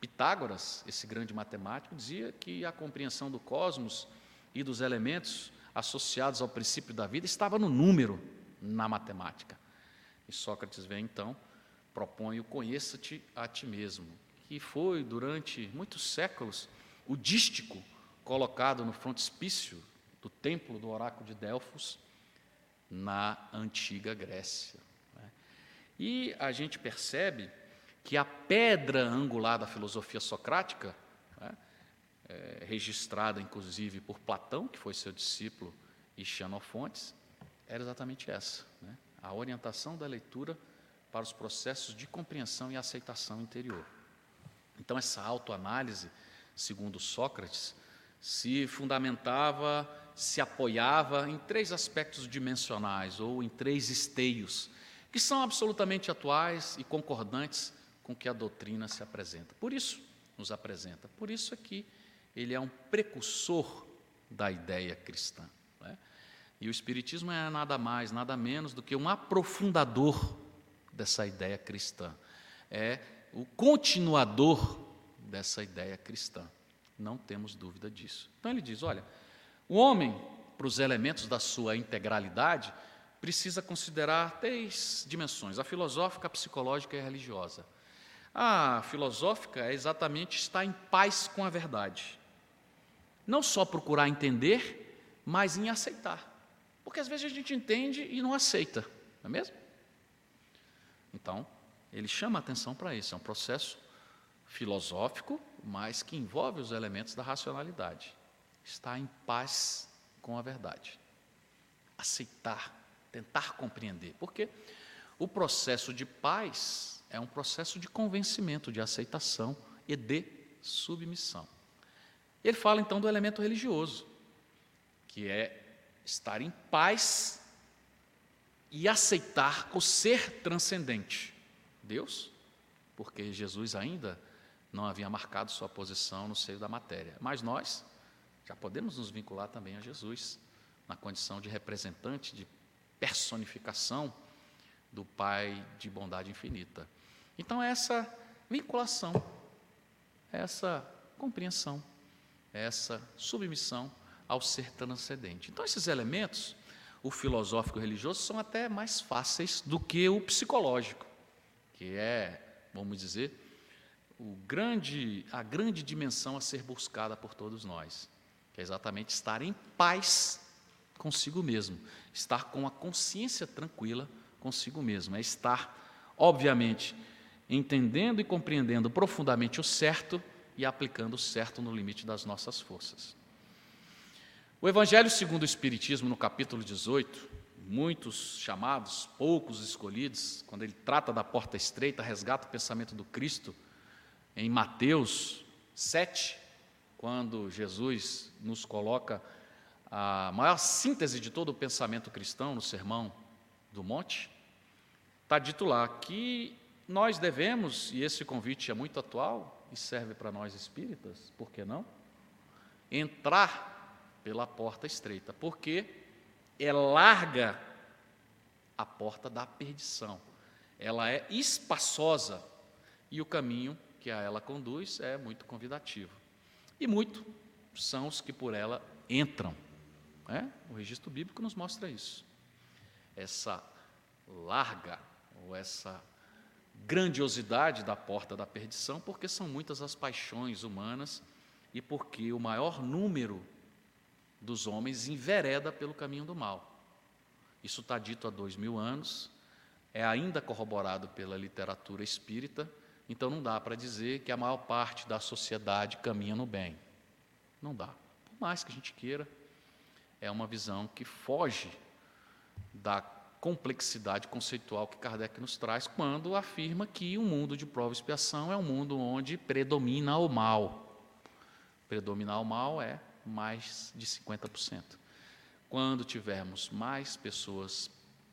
Pitágoras, esse grande matemático, dizia que a compreensão do cosmos e dos elementos associados ao princípio da vida estava no número, na matemática. E Sócrates vem então propõe o conheça-te a ti mesmo, que foi durante muitos séculos o dístico colocado no frontispício do templo do oráculo de Delfos na antiga Grécia. Né? E a gente percebe que a pedra angular da filosofia socrática, é, registrada inclusive por Platão, que foi seu discípulo, e Xenofontes, era exatamente essa: né? a orientação da leitura para os processos de compreensão e aceitação interior. Então, essa autoanálise, segundo Sócrates, se fundamentava, se apoiava em três aspectos dimensionais, ou em três esteios, que são absolutamente atuais e concordantes com que a doutrina se apresenta. Por isso, nos apresenta. Por isso é que ele é um precursor da ideia cristã. Né? E o Espiritismo é nada mais, nada menos do que um aprofundador dessa ideia cristã. É o continuador dessa ideia cristã. Não temos dúvida disso. Então ele diz: olha, o homem, para os elementos da sua integralidade, precisa considerar três dimensões: a filosófica, a psicológica e a religiosa. A filosófica é exatamente estar em paz com a verdade. Não só procurar entender, mas em aceitar. Porque às vezes a gente entende e não aceita, não é mesmo? Então, ele chama atenção para isso, é um processo filosófico, mas que envolve os elementos da racionalidade. Estar em paz com a verdade. Aceitar, tentar compreender. Porque o processo de paz é um processo de convencimento, de aceitação e de submissão. Ele fala então do elemento religioso, que é estar em paz e aceitar o ser transcendente. Deus, porque Jesus ainda não havia marcado sua posição no seio da matéria. Mas nós já podemos nos vincular também a Jesus, na condição de representante, de personificação do Pai de bondade infinita. Então, essa vinculação, essa compreensão, essa submissão ao ser transcendente. Então, esses elementos, o filosófico e o religioso, são até mais fáceis do que o psicológico, que é, vamos dizer, grande, a grande dimensão a ser buscada por todos nós, que é exatamente estar em paz consigo mesmo, estar com a consciência tranquila consigo mesmo, é estar, obviamente, entendendo e compreendendo profundamente o certo e aplicando certo no limite das nossas forças. O Evangelho segundo o Espiritismo, no capítulo 18, muitos chamados, poucos escolhidos, quando ele trata da porta estreita, resgata o pensamento do Cristo, em Mateus 7, quando Jesus nos coloca a maior síntese de todo o pensamento cristão no Sermão do Monte, está dito lá que nós devemos, e esse convite é muito atual e serve para nós espíritas, por que não? Entrar pela porta estreita, porque é larga a porta da perdição, ela é espaçosa e o caminho que a ela conduz é muito convidativo. E muito são os que por ela entram. Né? O registro bíblico nos mostra isso. Essa larga ou essa grandiosidade da porta da perdição, porque são muitas as paixões humanas e porque o maior número dos homens envereda pelo caminho do mal. Isso está dito há dois mil anos, é ainda corroborado pela literatura espírita, então não dá para dizer que a maior parte da sociedade caminha no bem. Não dá. Por mais que a gente queira, é uma visão que foge da complexidade conceitual que Kardec nos traz quando afirma que o um mundo de prova e expiação é um mundo onde predomina o mal. Predominar o mal é mais de 50%. Quando tivermos mais pessoas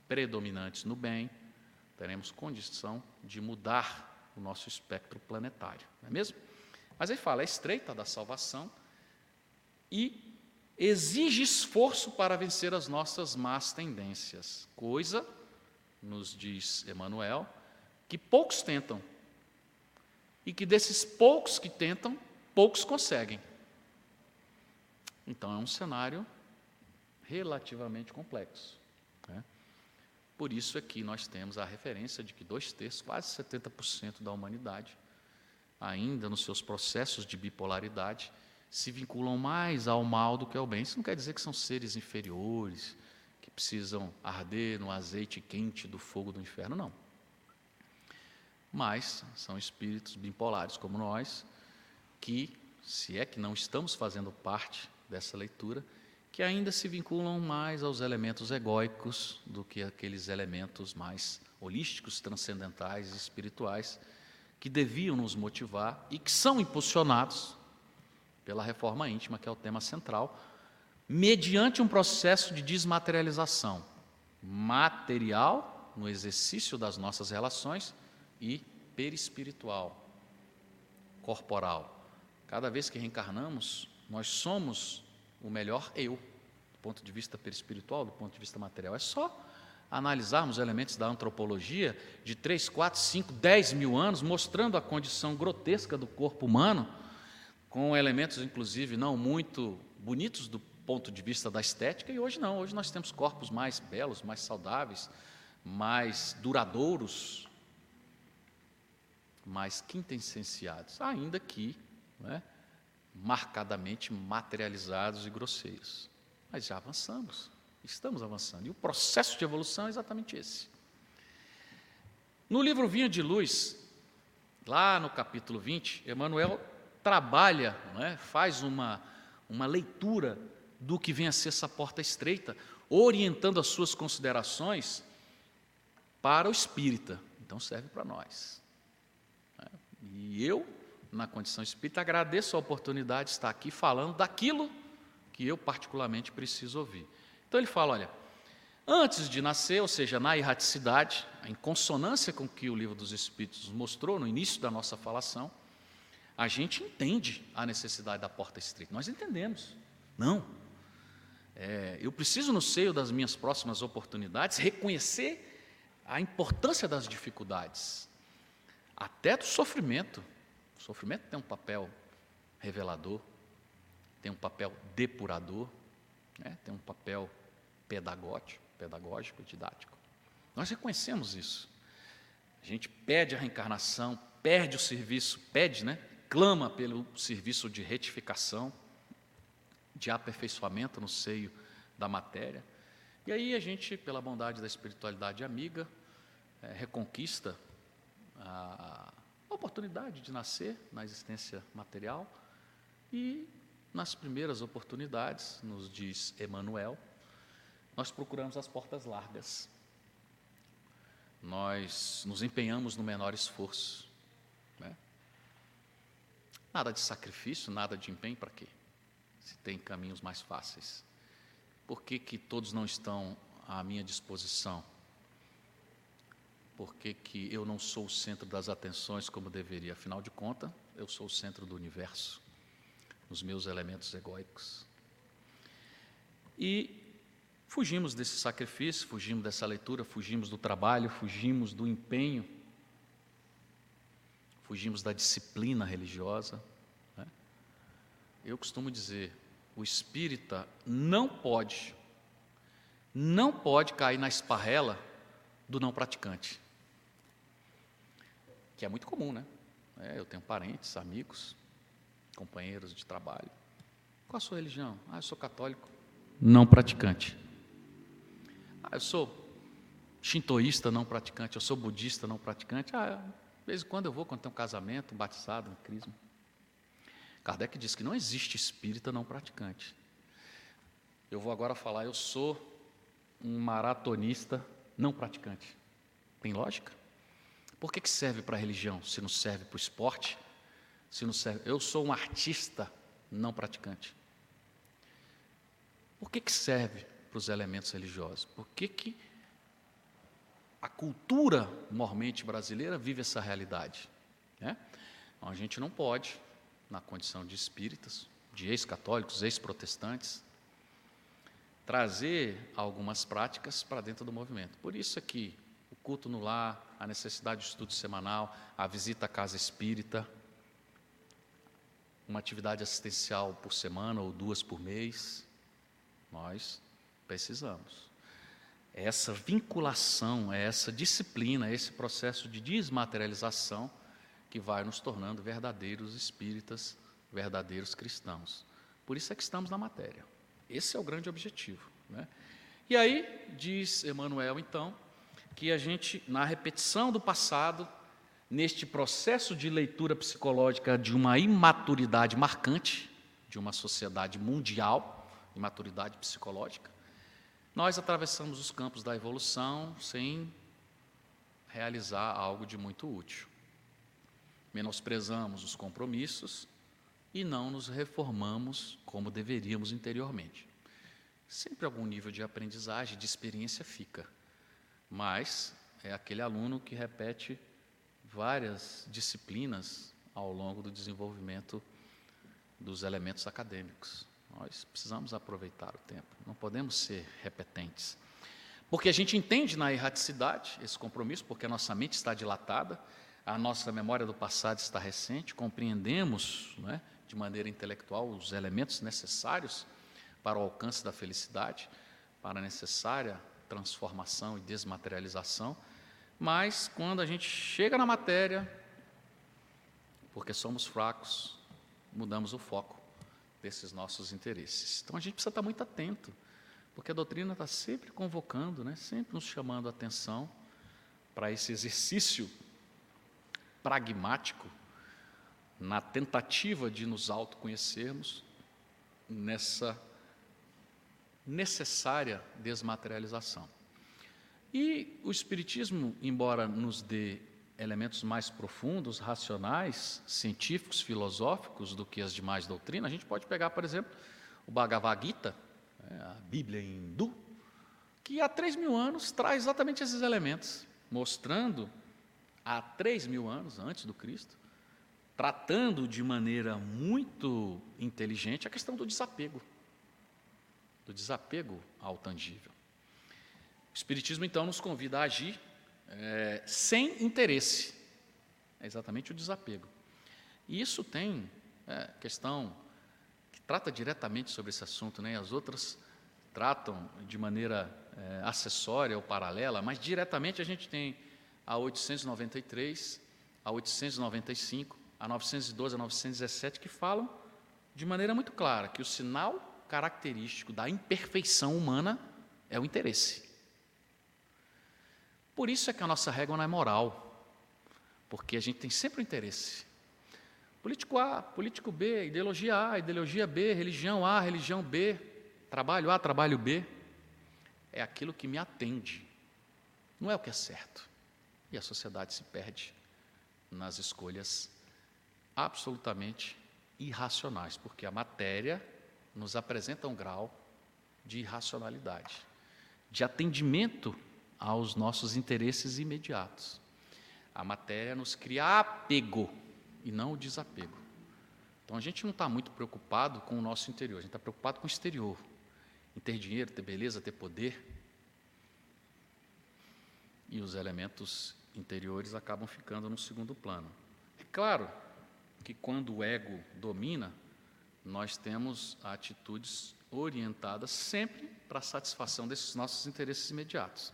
predominantes no bem, teremos condição de mudar o nosso espectro planetário, não é mesmo? Mas ele fala, é estreita da salvação e exige esforço para vencer as nossas más tendências, coisa, nos diz Emmanuel, que poucos tentam, e que desses poucos que tentam, poucos conseguem. Então é um cenário relativamente complexo. Né? Por isso é que nós temos a referência de que dois terços, quase 70% da humanidade, ainda nos seus processos de bipolaridade, se vinculam mais ao mal do que ao bem. Isso não quer dizer que são seres inferiores, que precisam arder no azeite quente do fogo do inferno, não. Mas são espíritos bipolares como nós, que, se é que não estamos fazendo parte dessa leitura, que ainda se vinculam mais aos elementos egóicos do que aqueles elementos mais holísticos, transcendentais e espirituais, que deviam nos motivar e que são impulsionados pela reforma íntima, que é o tema central, mediante um processo de desmaterialização material no exercício das nossas relações e perispiritual, corporal. Cada vez que reencarnamos, nós somos o melhor eu, do ponto de vista perispiritual, do ponto de vista material. É só analisarmos elementos da antropologia de 3, 4, 5, 10 mil anos, mostrando a condição grotesca do corpo humano com elementos, inclusive, não muito bonitos do ponto de vista da estética, e hoje não, hoje nós temos corpos mais belos, mais saudáveis, mais duradouros, mais quintessenciados, ainda que é, marcadamente materializados e grosseiros. Mas já avançamos, estamos avançando, e o processo de evolução é exatamente esse. No livro Vinho de Luz, lá no capítulo 20, Emmanuel trabalha, é? faz uma, uma leitura do que vem a ser essa porta estreita, orientando as suas considerações para o espírita. Então serve para nós. É? E eu na condição espírita, agradeço a oportunidade de estar aqui falando daquilo que eu particularmente preciso ouvir. Então ele fala: olha, antes de nascer, ou seja, na erraticidade, em consonância com o que o livro dos Espíritos mostrou no início da nossa falação, a gente entende a necessidade da porta estreita. Nós entendemos. Não. É, eu preciso, no seio das minhas próximas oportunidades, reconhecer a importância das dificuldades, até do sofrimento. O sofrimento tem um papel revelador, tem um papel depurador, né? tem um papel pedagógico, pedagógico, didático. Nós reconhecemos isso. A gente pede a reencarnação, perde o serviço, pede, né? Clama pelo serviço de retificação, de aperfeiçoamento no seio da matéria. E aí a gente, pela bondade da espiritualidade amiga, é, reconquista a oportunidade de nascer na existência material e nas primeiras oportunidades, nos diz Emmanuel, nós procuramos as portas largas. Nós nos empenhamos no menor esforço. Nada de sacrifício, nada de empenho para quê? Se tem caminhos mais fáceis. Por que, que todos não estão à minha disposição? Por que, que eu não sou o centro das atenções como deveria? Afinal de contas, eu sou o centro do universo, nos meus elementos egóicos. E fugimos desse sacrifício, fugimos dessa leitura, fugimos do trabalho, fugimos do empenho, fugimos da disciplina religiosa. Né? Eu costumo dizer: o espírita não pode, não pode cair na esparrela do não praticante. Que é muito comum, né? É, eu tenho parentes, amigos, companheiros de trabalho. Qual a sua religião? Ah, eu sou católico. Não praticante. Ah, eu sou shintoísta não praticante, eu sou budista não praticante. Ah, vez em quando eu vou quando tem um casamento, um batizado, um crisma. Kardec diz que não existe espírita não praticante. Eu vou agora falar, eu sou um maratonista não praticante. Tem lógica? Por que, que serve para a religião se não serve para o esporte? Se não serve, eu sou um artista não praticante. Por que, que serve para os elementos religiosos? Por que, que a cultura mormente brasileira vive essa realidade? Né? Então, a gente não pode na condição de espíritas, de ex-católicos, ex-protestantes, trazer algumas práticas para dentro do movimento. Por isso aqui, o culto no lar, a necessidade de estudo semanal, a visita à casa espírita, uma atividade assistencial por semana ou duas por mês, nós precisamos. Essa vinculação, essa disciplina, esse processo de desmaterialização que vai nos tornando verdadeiros espíritas, verdadeiros cristãos. Por isso é que estamos na matéria. Esse é o grande objetivo. Né? E aí, diz Emmanuel, então, que a gente, na repetição do passado, neste processo de leitura psicológica de uma imaturidade marcante, de uma sociedade mundial, imaturidade psicológica, nós atravessamos os campos da evolução sem realizar algo de muito útil menosprezamos os compromissos e não nos reformamos como deveríamos interiormente. Sempre algum nível de aprendizagem, de experiência fica, mas é aquele aluno que repete várias disciplinas ao longo do desenvolvimento dos elementos acadêmicos. Nós precisamos aproveitar o tempo, não podemos ser repetentes. Porque a gente entende na erraticidade esse compromisso, porque a nossa mente está dilatada, a nossa memória do passado está recente, compreendemos é, de maneira intelectual os elementos necessários para o alcance da felicidade, para a necessária transformação e desmaterialização, mas quando a gente chega na matéria, porque somos fracos, mudamos o foco desses nossos interesses. Então a gente precisa estar muito atento, porque a doutrina está sempre convocando, né, sempre nos chamando a atenção para esse exercício pragmático na tentativa de nos autoconhecermos nessa necessária desmaterialização. E o Espiritismo, embora nos dê elementos mais profundos, racionais, científicos, filosóficos do que as demais doutrinas. A gente pode pegar, por exemplo, o Bhagavad Gita, né, a Bíblia hindu, que há três mil anos traz exatamente esses elementos, mostrando há três mil anos antes do Cristo, tratando de maneira muito inteligente a questão do desapego, do desapego ao tangível. O Espiritismo então nos convida a agir é, sem interesse. É exatamente o desapego. E isso tem é, questão que trata diretamente sobre esse assunto, né? As outras tratam de maneira é, acessória ou paralela, mas diretamente a gente tem a 893, a 895, a 912, a 917 que falam de maneira muito clara que o sinal característico da imperfeição humana é o interesse. Por isso é que a nossa regra não é moral, porque a gente tem sempre o interesse. Político A, político B, ideologia A, ideologia B, religião A, religião B, trabalho A, trabalho B, é aquilo que me atende, não é o que é certo. E a sociedade se perde nas escolhas absolutamente irracionais, porque a matéria nos apresenta um grau de irracionalidade, de atendimento aos nossos interesses imediatos. A matéria nos cria apego e não o desapego. Então a gente não está muito preocupado com o nosso interior, a gente está preocupado com o exterior. Em ter dinheiro, ter beleza, ter poder. E os elementos interiores acabam ficando no segundo plano. É claro que quando o ego domina, nós temos atitudes orientadas sempre para a satisfação desses nossos interesses imediatos.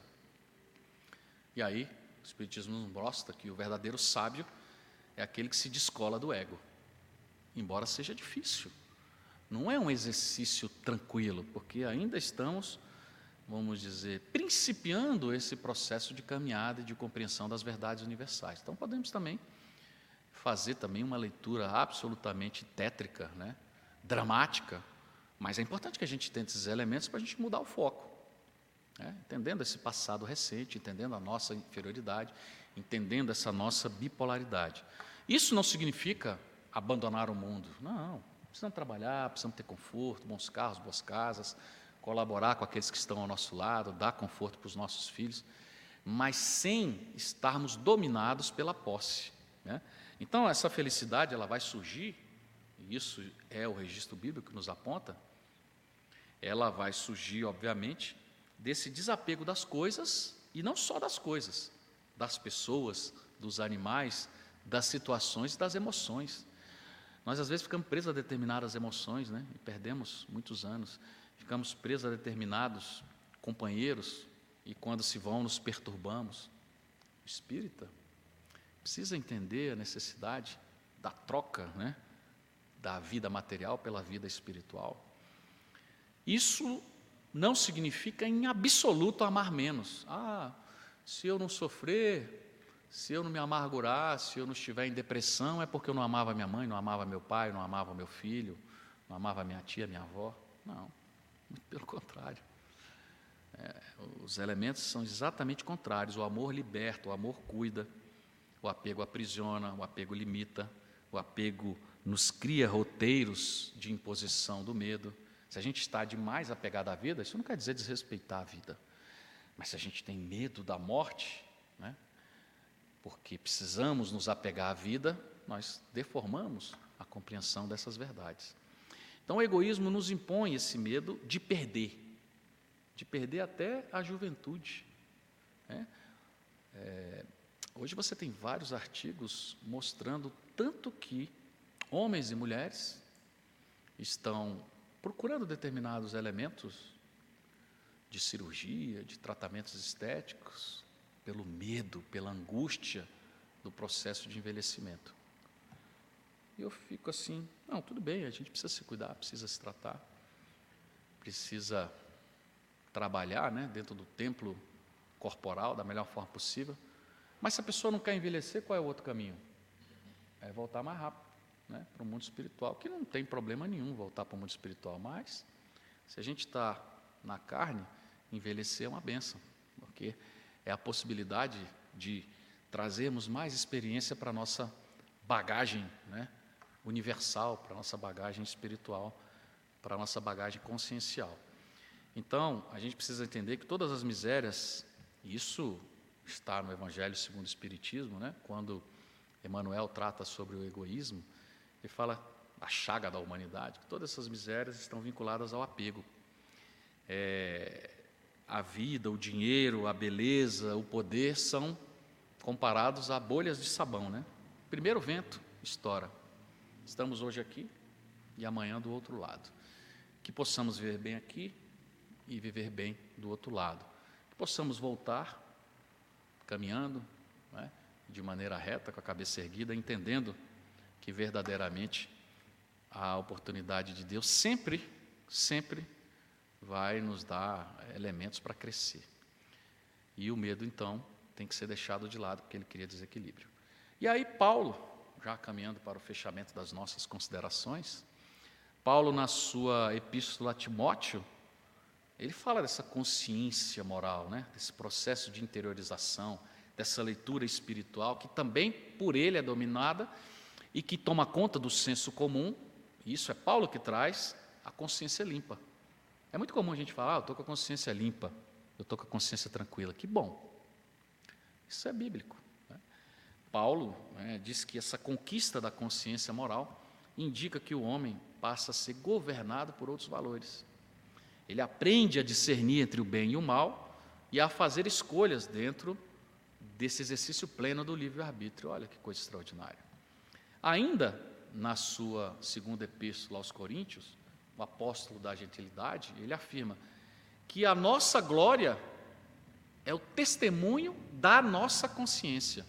E aí, o Espiritismo nos mostra que o verdadeiro sábio é aquele que se descola do ego, embora seja difícil. Não é um exercício tranquilo, porque ainda estamos, vamos dizer, principiando esse processo de caminhada e de compreensão das verdades universais. Então, podemos também fazer também uma leitura absolutamente tétrica, né? dramática, mas é importante que a gente tente esses elementos para a gente mudar o foco. É, entendendo esse passado recente, entendendo a nossa inferioridade, entendendo essa nossa bipolaridade. Isso não significa abandonar o mundo. Não. Precisamos trabalhar, precisamos ter conforto, bons carros, boas casas, colaborar com aqueles que estão ao nosso lado, dar conforto para os nossos filhos, mas sem estarmos dominados pela posse. Né? Então, essa felicidade ela vai surgir, e isso é o registro bíblico que nos aponta, ela vai surgir, obviamente, desse desapego das coisas, e não só das coisas, das pessoas, dos animais, das situações e das emoções. Nós às vezes ficamos presos a determinadas emoções, né? E perdemos muitos anos. Ficamos presos a determinados companheiros e quando se vão nos perturbamos. O espírita precisa entender a necessidade da troca, né? Da vida material pela vida espiritual. Isso não significa em absoluto amar menos. Ah, se eu não sofrer, se eu não me amargurar, se eu não estiver em depressão, é porque eu não amava minha mãe, não amava meu pai, não amava meu filho, não amava minha tia, minha avó. Não, muito pelo contrário. É, os elementos são exatamente contrários. O amor liberta, o amor cuida, o apego aprisiona, o apego limita, o apego nos cria roteiros de imposição do medo. Se a gente está demais apegado à vida, isso não quer dizer desrespeitar a vida. Mas se a gente tem medo da morte, né, porque precisamos nos apegar à vida, nós deformamos a compreensão dessas verdades. Então, o egoísmo nos impõe esse medo de perder, de perder até a juventude. Né? É, hoje você tem vários artigos mostrando tanto que homens e mulheres estão procurando determinados elementos de cirurgia, de tratamentos estéticos, pelo medo, pela angústia do processo de envelhecimento. E eu fico assim, não, tudo bem, a gente precisa se cuidar, precisa se tratar, precisa trabalhar né, dentro do templo corporal da melhor forma possível. Mas se a pessoa não quer envelhecer, qual é o outro caminho? É voltar mais rápido né, para o mundo espiritual, que não tem problema nenhum voltar para o mundo espiritual, mas se a gente está na carne, envelhecer é uma benção, porque é a possibilidade de trazermos mais experiência para a nossa bagagem né, universal, para a nossa bagagem espiritual, para a nossa bagagem consciencial. Então, a gente precisa entender que todas as misérias, isso está no Evangelho segundo o Espiritismo, né, quando Emmanuel trata sobre o egoísmo, fala a chaga da humanidade, que todas essas misérias estão vinculadas ao apego. É, a vida, o dinheiro, a beleza, o poder são comparados a bolhas de sabão, né? Primeiro vento estoura. Estamos hoje aqui e amanhã do outro lado. Que possamos viver bem aqui e viver bem do outro lado. Que possamos voltar caminhando né, de maneira reta, com a cabeça erguida, entendendo que verdadeiramente a oportunidade de Deus sempre, sempre vai nos dar elementos para crescer. E o medo, então, tem que ser deixado de lado, porque ele cria desequilíbrio. E aí, Paulo, já caminhando para o fechamento das nossas considerações, Paulo, na sua epístola a Timóteo, ele fala dessa consciência moral, né? desse processo de interiorização, dessa leitura espiritual, que também por ele é dominada e que toma conta do senso comum, isso é Paulo que traz, a consciência limpa. É muito comum a gente falar, ah, eu estou com a consciência limpa, eu estou com a consciência tranquila. Que bom. Isso é bíblico. Né? Paulo né, diz que essa conquista da consciência moral indica que o homem passa a ser governado por outros valores. Ele aprende a discernir entre o bem e o mal e a fazer escolhas dentro desse exercício pleno do livre-arbítrio. Olha que coisa extraordinária. Ainda na sua segunda epístola aos Coríntios, o apóstolo da gentilidade, ele afirma que a nossa glória é o testemunho da nossa consciência.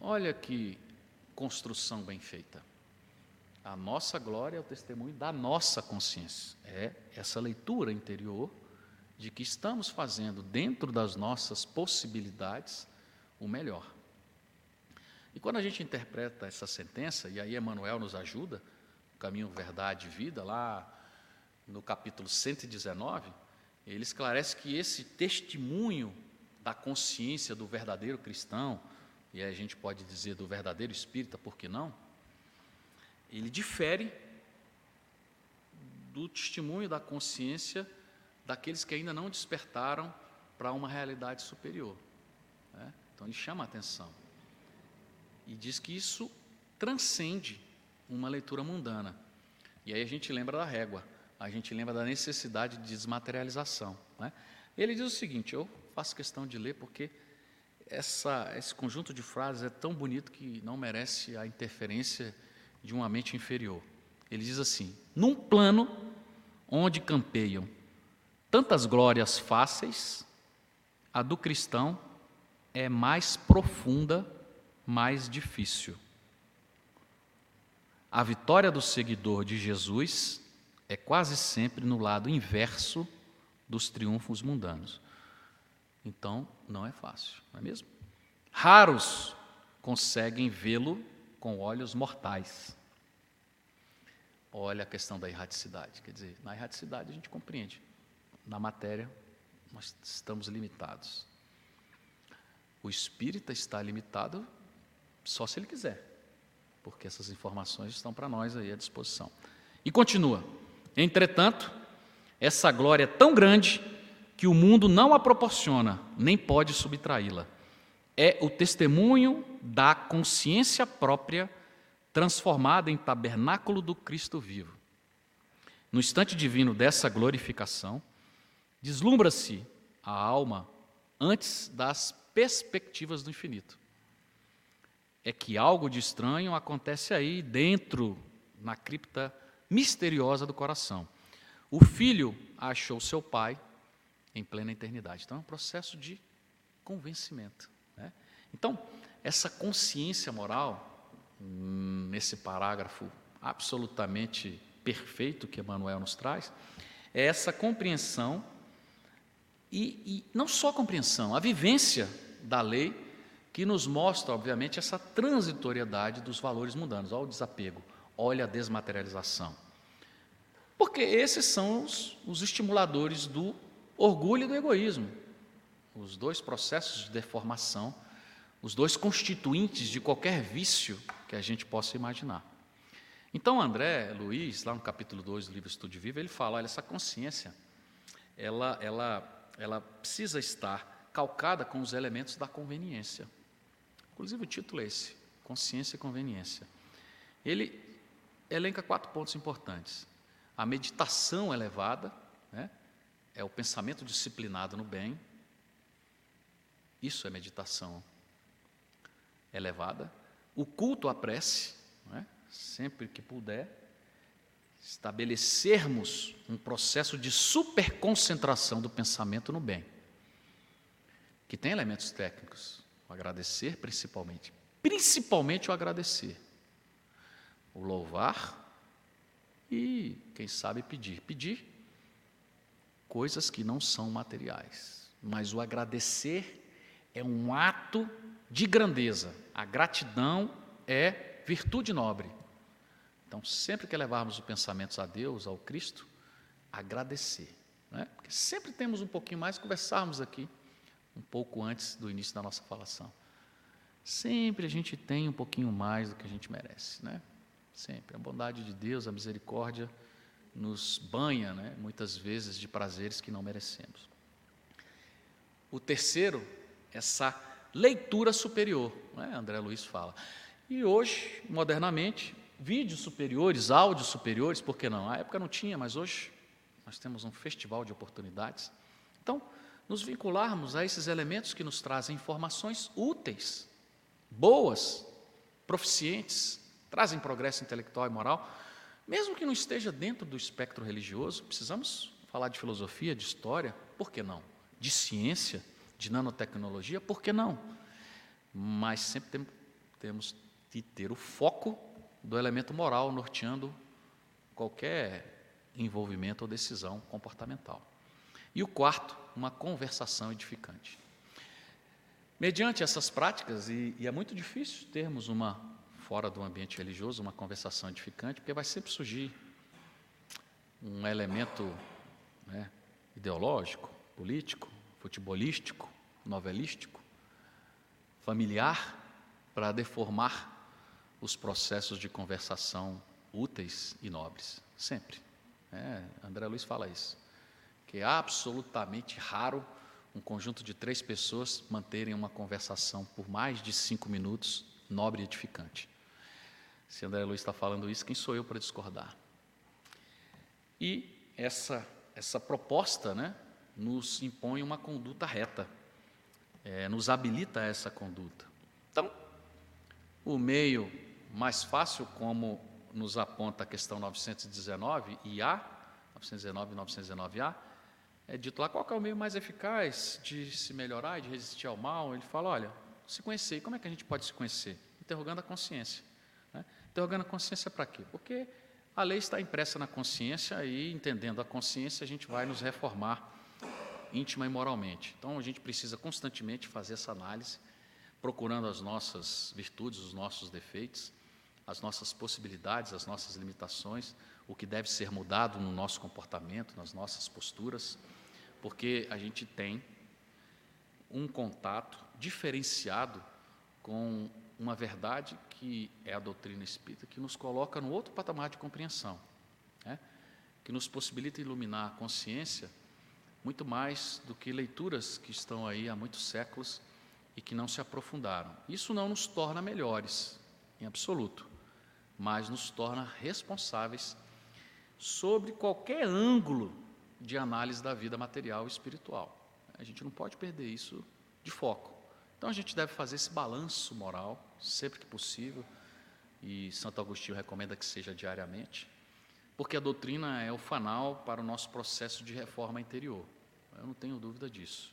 Olha que construção bem feita. A nossa glória é o testemunho da nossa consciência. É essa leitura interior de que estamos fazendo dentro das nossas possibilidades o melhor. E quando a gente interpreta essa sentença, e aí Emmanuel nos ajuda, Caminho, Verdade e Vida, lá no capítulo 119, ele esclarece que esse testemunho da consciência do verdadeiro cristão, e a gente pode dizer do verdadeiro espírita, por que não? Ele difere do testemunho da consciência daqueles que ainda não despertaram para uma realidade superior. Né? Então ele chama a atenção e diz que isso transcende uma leitura mundana. E aí a gente lembra da régua, a gente lembra da necessidade de desmaterialização. Né? Ele diz o seguinte: eu faço questão de ler porque essa, esse conjunto de frases é tão bonito que não merece a interferência de uma mente inferior. Ele diz assim: num plano onde campeiam tantas glórias fáceis, a do cristão é mais profunda, mais difícil. A vitória do seguidor de Jesus é quase sempre no lado inverso dos triunfos mundanos. Então, não é fácil, não é mesmo? Raros conseguem vê-lo com olhos mortais. Olha a questão da erraticidade. Quer dizer, na erraticidade a gente compreende. Na matéria, nós estamos limitados. O espírita está limitado só se ele quiser porque essas informações estão para nós aí à disposição. E continua: entretanto, essa glória é tão grande que o mundo não a proporciona, nem pode subtraí-la. É o testemunho da consciência própria transformada em tabernáculo do Cristo vivo. No instante divino dessa glorificação, deslumbra-se a alma antes das perspectivas do infinito é que algo de estranho acontece aí dentro, na cripta misteriosa do coração. O filho achou seu pai em plena eternidade. Então é um processo de convencimento. Né? Então, essa consciência moral, nesse parágrafo absolutamente perfeito que Emmanuel nos traz, é essa compreensão, e, e não só a compreensão, a vivência da lei que nos mostra, obviamente, essa transitoriedade dos valores mundanos. Olha o desapego, olha a desmaterialização. Porque esses são os, os estimuladores do orgulho e do egoísmo. Os dois processos de deformação os dois constituintes de qualquer vício que a gente possa imaginar. Então, André Luiz, lá no capítulo 2 do livro Estude Vivo, ele fala: olha, essa consciência, ela, ela, ela precisa estar calcada com os elementos da conveniência. Inclusive, o título é esse: Consciência e Conveniência. Ele elenca quatro pontos importantes: a meditação elevada, né, é o pensamento disciplinado no bem, isso é meditação elevada. O culto à prece, é? sempre que puder, estabelecermos um processo de superconcentração do pensamento no bem, que tem elementos técnicos, o agradecer principalmente, principalmente o agradecer, o louvar e, quem sabe, pedir. Pedir coisas que não são materiais, mas o agradecer é um ato de grandeza. A gratidão é virtude nobre. Então, sempre que levarmos os pensamentos a Deus, ao Cristo, agradecer. Né? Porque sempre temos um pouquinho mais, conversarmos aqui um pouco antes do início da nossa falação. Sempre a gente tem um pouquinho mais do que a gente merece, né? Sempre. A bondade de Deus, a misericórdia nos banha, né? muitas vezes, de prazeres que não merecemos. O terceiro essa leitura superior, né? André Luiz fala. E hoje, modernamente, vídeos superiores, áudios superiores, por que não? Na época não tinha, mas hoje nós temos um festival de oportunidades. Então, nos vincularmos a esses elementos que nos trazem informações úteis, boas, proficientes, trazem progresso intelectual e moral, mesmo que não esteja dentro do espectro religioso, precisamos falar de filosofia, de história, por que não? De ciência, de nanotecnologia, por que não? Mas sempre tem, temos de ter o foco do elemento moral norteando qualquer envolvimento ou decisão comportamental. E o quarto, uma conversação edificante. Mediante essas práticas, e, e, é muito difícil termos uma, fora do ambiente religioso, uma conversação edificante, porque vai sempre surgir um elemento né, ideológico, político, futebolístico, novelístico, familiar, para deformar os processos de conversação úteis e nobres. Sempre. É, André Luiz fala isso. Que é absolutamente raro um conjunto de três pessoas manterem uma conversação por mais de cinco minutos, nobre e edificante. Se André Luiz está falando isso, quem sou eu para discordar? E essa, essa proposta né, nos impõe uma conduta reta, é, nos habilita a essa conduta. Então, o meio mais fácil, como nos aponta a questão 919 e A, 919 e 919A, é dito lá qual é o meio mais eficaz de se melhorar e de resistir ao mal. Ele fala, olha, se conhecer. E como é que a gente pode se conhecer? Interrogando a consciência. Né? Interrogando a consciência para quê? Porque a lei está impressa na consciência e, entendendo a consciência, a gente vai nos reformar íntima e moralmente. Então a gente precisa constantemente fazer essa análise, procurando as nossas virtudes, os nossos defeitos, as nossas possibilidades, as nossas limitações, o que deve ser mudado no nosso comportamento, nas nossas posturas, porque a gente tem um contato diferenciado com uma verdade que é a doutrina espírita, que nos coloca no outro patamar de compreensão, né? que nos possibilita iluminar a consciência muito mais do que leituras que estão aí há muitos séculos e que não se aprofundaram. Isso não nos torna melhores, em absoluto, mas nos torna responsáveis sobre qualquer ângulo de análise da vida material e espiritual. A gente não pode perder isso de foco. Então a gente deve fazer esse balanço moral sempre que possível, e Santo Agostinho recomenda que seja diariamente porque a doutrina é o fanal para o nosso processo de reforma interior. Eu não tenho dúvida disso.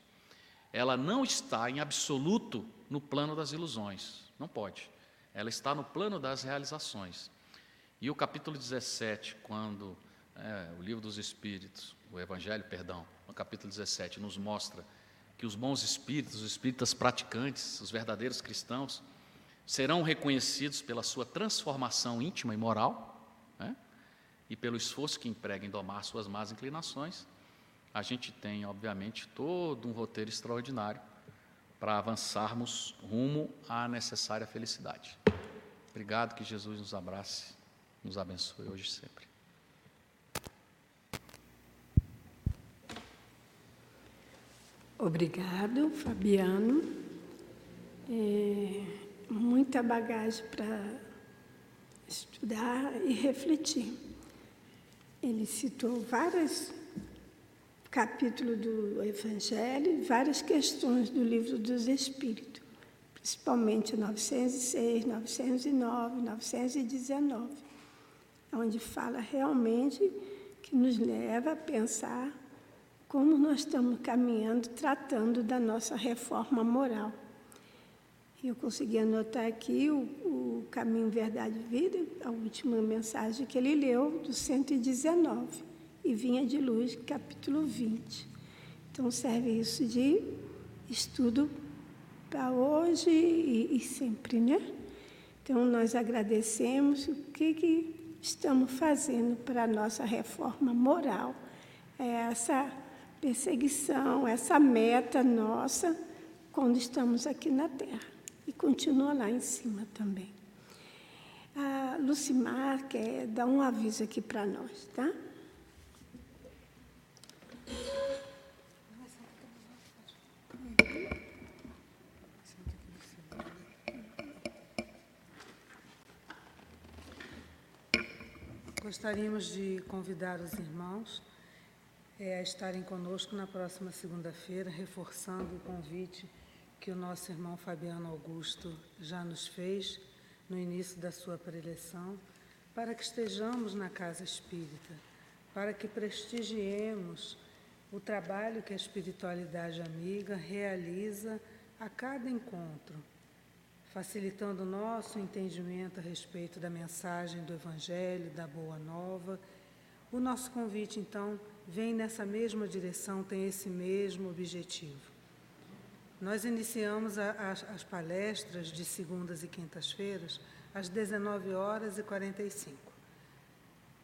Ela não está em absoluto no plano das ilusões, não pode. Ela está no plano das realizações. E o capítulo 17, quando é, o livro dos Espíritos, o Evangelho, perdão, no capítulo 17, nos mostra que os bons espíritos, os espíritas praticantes, os verdadeiros cristãos, serão reconhecidos pela sua transformação íntima e moral, né? e pelo esforço que emprega em domar suas más inclinações, a gente tem, obviamente, todo um roteiro extraordinário para avançarmos rumo à necessária felicidade. Obrigado, que Jesus nos abrace, nos abençoe hoje e sempre. Obrigado, Fabiano. É, muita bagagem para estudar e refletir. Ele citou vários capítulos do Evangelho, várias questões do livro dos Espíritos, principalmente 906, 909, 919, onde fala realmente que nos leva a pensar como nós estamos caminhando, tratando da nossa reforma moral. Eu consegui anotar aqui o, o Caminho, Verdade e Vida, a última mensagem que ele leu, do 119, e Vinha de Luz, capítulo 20. Então, serve isso de estudo para hoje e, e sempre, né? Então, nós agradecemos o que, que estamos fazendo para a nossa reforma moral. É essa perseguição, essa meta nossa quando estamos aqui na Terra. E continua lá em cima também. A Lucimar quer dar um aviso aqui para nós, tá? Gostaríamos de convidar os irmãos é, a estarem conosco na próxima segunda-feira, reforçando o convite que o nosso irmão Fabiano Augusto já nos fez no início da sua preleção, para que estejamos na casa espírita, para que prestigiemos o trabalho que a espiritualidade amiga realiza a cada encontro, facilitando o nosso entendimento a respeito da mensagem do Evangelho, da Boa Nova. O nosso convite, então, vem nessa mesma direção, tem esse mesmo objetivo. Nós iniciamos a, as, as palestras de segundas e quintas-feiras às 19 horas e 45.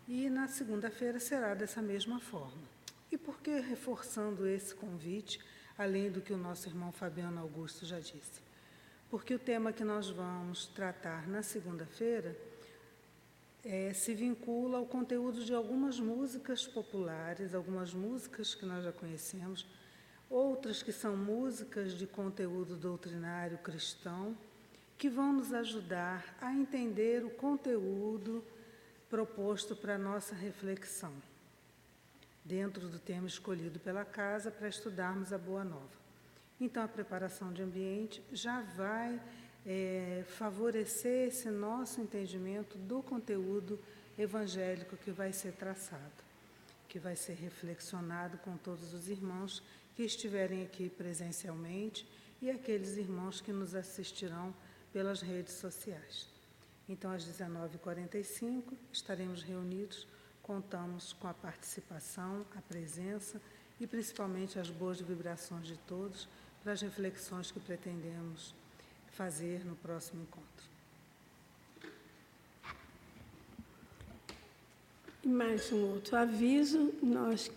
E na segunda-feira será dessa mesma forma. E por que reforçando esse convite, além do que o nosso irmão Fabiano Augusto já disse? Porque o tema que nós vamos tratar na segunda-feira é, se vincula ao conteúdo de algumas músicas populares, algumas músicas que nós já conhecemos, outras que são músicas de conteúdo doutrinário cristão, que vão nos ajudar a entender o conteúdo proposto para a nossa reflexão, dentro do tema escolhido pela casa para estudarmos a Boa Nova. Então, a preparação de ambiente já vai é, favorecer esse nosso entendimento do conteúdo evangélico que vai ser traçado, que vai ser reflexionado com todos os irmãos que estiverem aqui presencialmente e aqueles irmãos que nos assistirão pelas redes sociais. Então, às 19h45, estaremos reunidos, contamos com a participação, a presença e principalmente as boas vibrações de todos para as reflexões que pretendemos fazer no próximo encontro. E mais um outro aviso, nós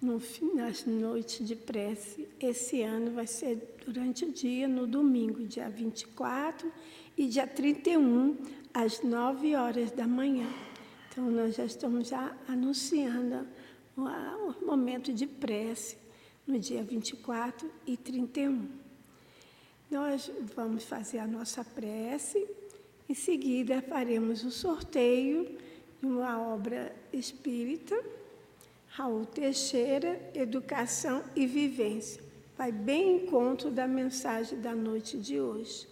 no, nas noites de prece, esse ano vai ser durante o dia, no domingo, dia 24 e dia 31, às 9 horas da manhã. Então, nós já estamos já anunciando o, momento de prece no dia 24 e 31. Nós vamos fazer a nossa prece, em seguida faremos o sorteio de uma obra espírita, Raul Teixeira, Educação e Vivência. Vai bem em encontro da mensagem da noite de hoje.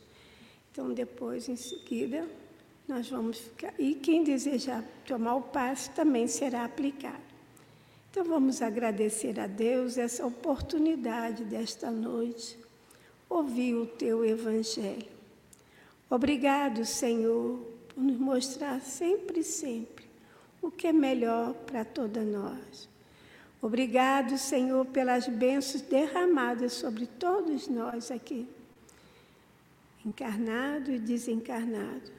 Então, depois, em seguida, nós vamos ficar. E quem desejar tomar o passe também será aplicado. Então, vamos agradecer a Deus essa oportunidade desta noite ouvir o teu Evangelho. Obrigado, Senhor, por nos mostrar sempre, sempre o que é melhor para todas nós. Obrigado, Senhor, pelas bênçãos derramadas sobre todos nós aqui, encarnado e desencarnado,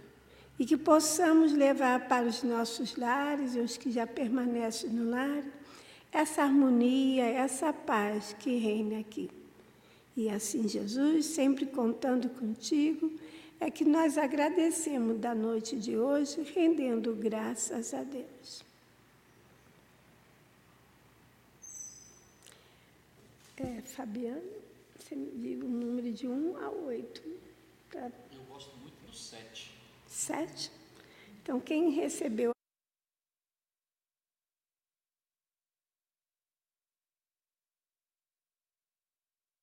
e que possamos levar para os nossos lares e os que já permanecem no lar essa harmonia, essa paz que reina aqui E assim, Jesus, sempre contando contigo, é que nós agradecemos da noite de hoje, rendendo graças a Deus. É, Fabiano, você me diga o número de 1 a 8. Tá? Eu gosto muito do 7. 7? Então, quem recebeu